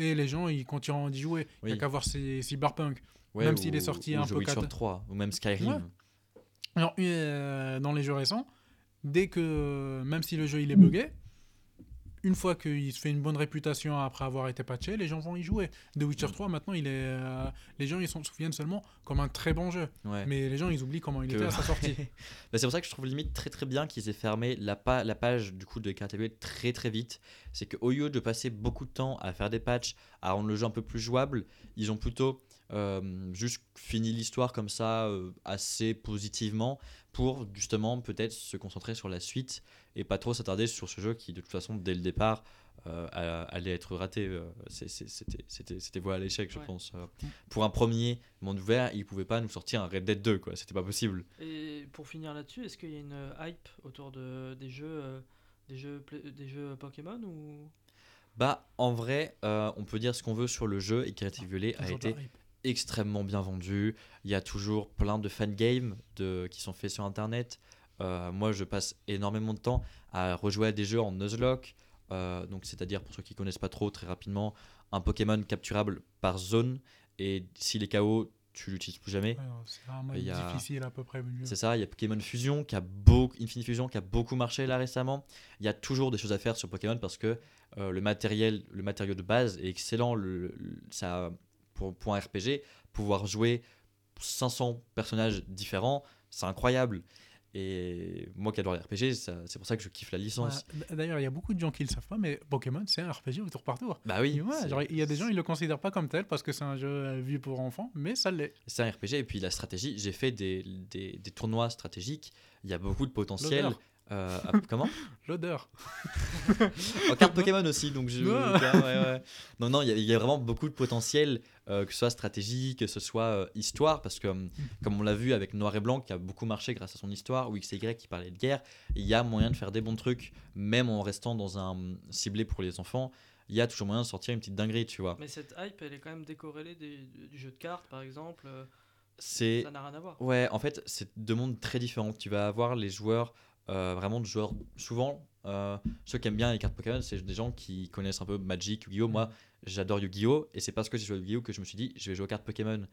Et les gens, ils continueront d'y jouer. Il n'y Oui. a qu'à voir ces Cyberpunk. ouais, même s'il est sorti un peu Witcher 3 ou même Skyrim. Ouais. Alors, euh, dans les jeux récents, dès que, même si le jeu il est buggé, une fois qu'il se fait une bonne réputation après avoir été patché, les gens vont y jouer. The Witcher Mm. 3, maintenant, il est, euh, les gens ils s'en souviennent seulement comme un très bon jeu. Ouais. Mais les gens, ils oublient comment il Que- était à sa sortie. Bah, c'est pour ça que je trouve limite très très bien qu'ils aient fermé la, pa- la page du coup de KTB très très vite. C'est qu'au lieu de passer beaucoup de temps à faire des patchs, à rendre le jeu un peu plus jouable, ils ont plutôt euh, juste fini l'histoire comme ça euh, assez positivement pour justement peut-être se concentrer sur la suite et pas trop s'attarder sur ce jeu qui de toute façon dès le départ euh, allait être raté. euh, C'était voie à l'échec je Ouais. pense. euh. Pour un premier monde ouvert, ils pouvaient pas nous sortir un Red Dead 2 quoi, c'était pas possible. Et pour finir là-dessus, est-ce qu'il y a une hype autour de, des jeux, euh, des jeux, des jeux Pokémon ou? Bah, en vrai, euh, on peut dire ce qu'on veut sur le jeu et Creative Violet a été. Extrêmement bien vendu. Il y a toujours plein de fangames de, qui sont faits sur internet. Euh, moi, je passe énormément de temps à rejouer à des jeux en Nuzlocke. euh, donc, c'est-à-dire, pour ceux qui connaissent pas trop, très rapidement, un Pokémon capturable par zone. Et s'il est KO, tu l'utilises plus jamais. Ouais, C'est a- difficile à peu près. C'est ça, il y a Pokémon Fusion qui a beaucoup, Infinite Fusion qui a beaucoup marché là récemment. Il y a toujours des choses à faire sur Pokémon parce que euh, le matériel, le matériau de base est excellent. Le, le- ça, pour, pour un RPG, pouvoir jouer 500 personnages différents, c'est incroyable. Et moi qui adore les RPG, c'est pour ça que je kiffe la licence. Ouais, D'ailleurs, il y a beaucoup de gens qui le savent pas, mais Pokémon, c'est un RPG au tour par tour. Bah oui, ouais, il y a des gens, ils le considèrent pas comme tel parce que c'est un jeu euh, vu pour enfants, mais ça l'est. c'est un RPG. Et puis la stratégie, j'ai fait des, des, des tournois stratégiques. Il y a beaucoup de potentiel. Euh, ah, comment L'odeur. En carte Pokémon aussi, donc je. Ouais. ouais, ouais. Non, non, il y a- il y, a vraiment beaucoup de potentiel, euh, que ce soit stratégie, que ce soit euh, histoire, parce que, hum, comme on l'a vu avec Noir et Blanc, qui a beaucoup marché grâce à son histoire, ou XY qui parlait de guerre, il y a moyen de faire des bons trucs, même en restant dans un hum, ciblé pour les enfants. Il y a toujours moyen de sortir une petite dinguerie, tu vois. Mais cette hype, elle est quand même décorrélée des- du jeu de cartes, par exemple. C'est. Ça n'a rien à voir. Ouais, en fait, c'est deux mondes très différents. Tu vas avoir les joueurs, euh, vraiment de joueurs, souvent, euh, ceux qui aiment bien les cartes Pokémon, c'est des gens qui connaissent un peu Magic, Yu-Gi-Oh! Moi, j'adore Yu-Gi-Oh! Et c'est parce que j'ai joué à Yu-Gi-Oh! que je me suis dit, je vais jouer aux cartes Pokémon.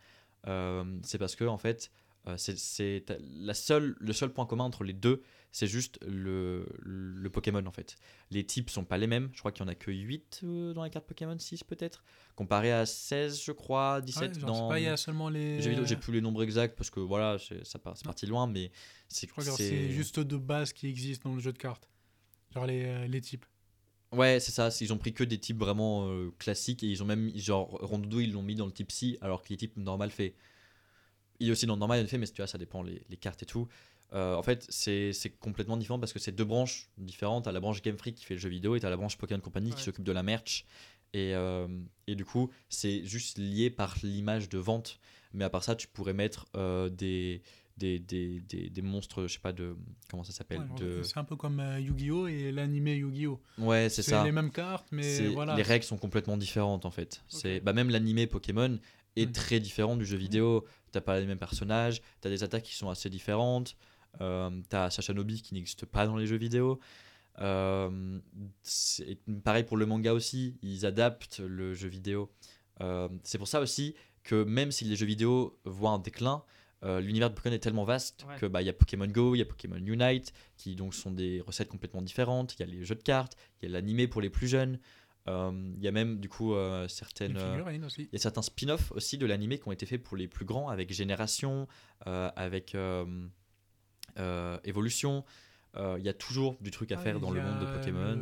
Euh, c'est parce que, en fait, c'est- c'est la seule, le seul point commun entre les deux, c'est juste le, le Pokémon, en fait. Les types sont pas les mêmes. Je crois qu'il y en a que 8 euh, dans les cartes Pokémon, 6 peut-être. Comparé à 16, je crois, 17 Ouais, genre, dans. pas, il y a seulement les. J'ai plus les nombres exacts parce que voilà, c'est ça part- c'est parti loin, mais c'est Je crois que c'est juste deux bases qui existent dans le jeu de cartes. Genre les, euh, les types. Ouais, c'est ça. Ils ont pris que des types vraiment euh, classiques et ils ont même genre Rondoudou ils l'ont mis dans le type si alors que les types normal fait. Il est aussi dans le normal il fait, mais tu vois ça dépend les, les cartes et tout. Euh, en fait, c'est c'est complètement différent parce que c'est deux branches différentes. T'as la branche Game Freak qui fait le jeu vidéo et t'as la branche Pokémon Company qui s'occupe de la merch. Et, euh, et du coup, c'est juste lié par l'image de vente. Mais à part ça, tu pourrais mettre euh, des, des, des, des, des monstres, je sais pas, de. Comment ça s'appelle Ouais, genre, de... C'est un peu comme euh, Yu-Gi-Oh! et l'animé Yu-Gi-Oh! Ouais, c'est ça. les mêmes cartes, mais C'est- voilà. Les règles sont complètement différentes en fait. C'est bah, même l'animé Pokémon est très différent du jeu vidéo. T'as pas les mêmes personnages, t'as des attaques qui sont assez différentes. Euh, t'as Sashanobi qui n'existe pas dans les jeux vidéo. Euh, c'est pareil pour le manga aussi, ils adaptent le jeu vidéo. Euh, c'est pour ça aussi que même si les jeux vidéo voient un déclin, euh, l'univers de Pokémon est tellement vaste Ouais. que bah il y a Pokémon Go, il y a Pokémon Unite, qui donc sont des recettes complètement différentes. Il y a les jeux de cartes, il y a l'animé pour les plus jeunes. Euh, Il y a même du coup euh, certaines. euh, il y a certains spin-offs aussi de l'animé qui ont été faits pour les plus grands, avec Génération, euh, avec euh, euh, Évolution. Euh, Il y a toujours du truc à Ah, faire dans le monde de Pokémon.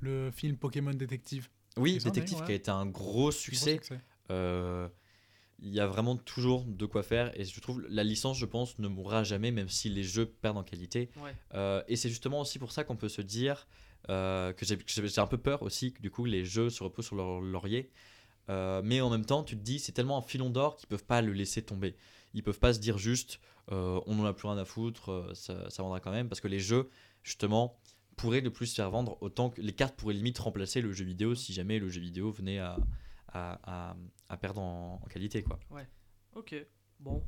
Le, le film Pokémon Détective. Oui, Détective ouais. qui a été un gros Gros succès. Euh, Il y a vraiment toujours de quoi faire et je trouve la licence, je pense, ne mourra jamais, même si les jeux perdent en qualité. Ouais. Euh, et c'est justement aussi pour ça qu'on peut se dire euh, que j'ai- un peu peur aussi que du coup les jeux se reposent sur leur laurier. Euh, mais en même temps, tu te dis, c'est tellement un filon d'or qu'ils peuvent pas le laisser tomber. Ils peuvent pas se dire juste, euh, on n'en a plus rien à foutre, euh, ça, ça vendra quand même. Parce que les jeux, justement, pourraient le plus se faire vendre, autant que les cartes pourraient limite remplacer le jeu vidéo si jamais le jeu vidéo venait à, à, à- à perdre en, en qualité. Quoi. Ok, bon.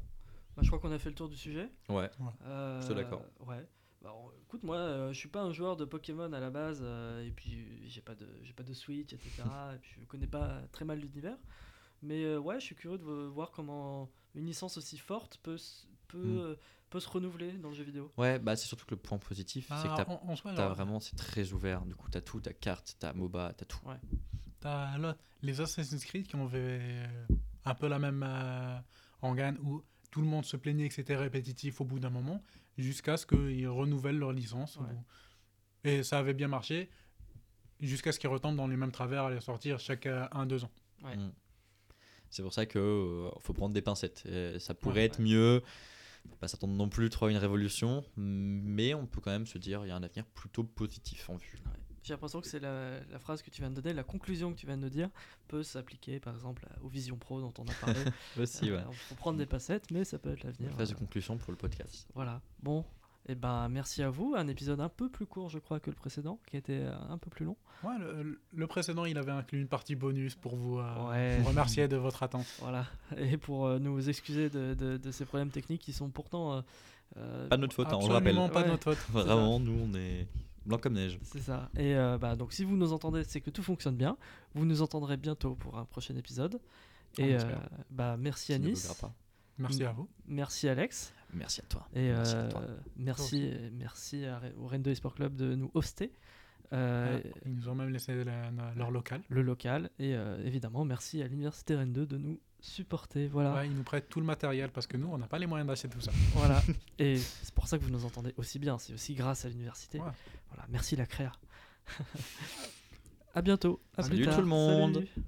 Bah, je crois qu'on a fait le tour du sujet. Ouais, Euh, Je suis d'accord. Ouais. Bah, on- écoute, moi, euh, je suis pas un joueur de Pokémon à la base, euh, et puis j'ai pas de, j'ai pas de Switch, etc. et puis je connais pas très mal l'univers. Mais euh, ouais, je suis curieux de vo- voir comment une licence aussi forte peut, peut, Mm. euh, peut se renouveler dans le jeu vidéo. ouais bah, c'est surtout que le point positif, c'est que t'as en, en soi, t'as vraiment, c'est très ouvert. Du coup, t'as tout, t'as carte, t'as MOBA, t'as tout. T'as là, les Assassin's Creed qui ont fait un peu la même euh, rengaine où tout le monde se plaignait que c'était répétitif au bout d'un moment, jusqu'à ce qu'ils renouvellent leur licence. Ouais. Et ça avait bien marché, jusqu'à ce qu'ils retombent dans les mêmes travers à les sortir chaque 1-2 ans. Ouais. Mm. C'est pour ça que euh, faut prendre des pincettes. Et ça pourrait Ouais. être mieux. Faut pas s'attendre non plus trop à une révolution, mais on peut quand même se dire il y a un avenir plutôt positif en vue. J'ai l'impression que c'est la, la phrase que tu viens de donner, la conclusion que tu viens de nous dire, peut s'appliquer par exemple aux Vision Pro dont on a parlé. Aussi, ouais. Euh, faut prendre des passettes, mais ça peut être l'avenir. Phase de Euh, conclusion pour le podcast. Voilà. Bon, et ben merci à vous. Un épisode un peu plus court, je crois, que le précédent, qui était euh, un peu plus long. Ouais, le, le précédent, il avait inclus une partie bonus pour vous, euh, Ouais. vous remercier de votre attente. Voilà. Et pour euh, nous excuser de, de- de ces problèmes techniques qui sont pourtant. euh, euh, Pas de notre faute, hein, on le rappelle. Absolument pas de Ouais. notre faute. Vraiment, nous on est blanc comme neige. C'est ça. Et euh, bah, donc, si vous nous entendez, c'est que tout fonctionne bien. Vous nous entendrez bientôt pour un prochain épisode. On Et euh, bah, merci buggera pas. Merci à vous. Merci Alex. Merci à toi. Et Merci à euh, toi. merci, à au Rendo Esport Club de nous hoster. Euh, Euh, Ils nous ont même laissé la- la- leur local. le local et euh, évidemment merci à l'université Rennes 2 de nous supporter voilà Ouais, ils nous prêtent tout le matériel parce que nous, on n'a pas les moyens d'acheter tout ça. voilà et c'est pour ça que vous nous entendez aussi bien c'est aussi grâce à l'université Ouais. voilà merci la créa à bientôt à plus Salut tard. tout le monde. Salut.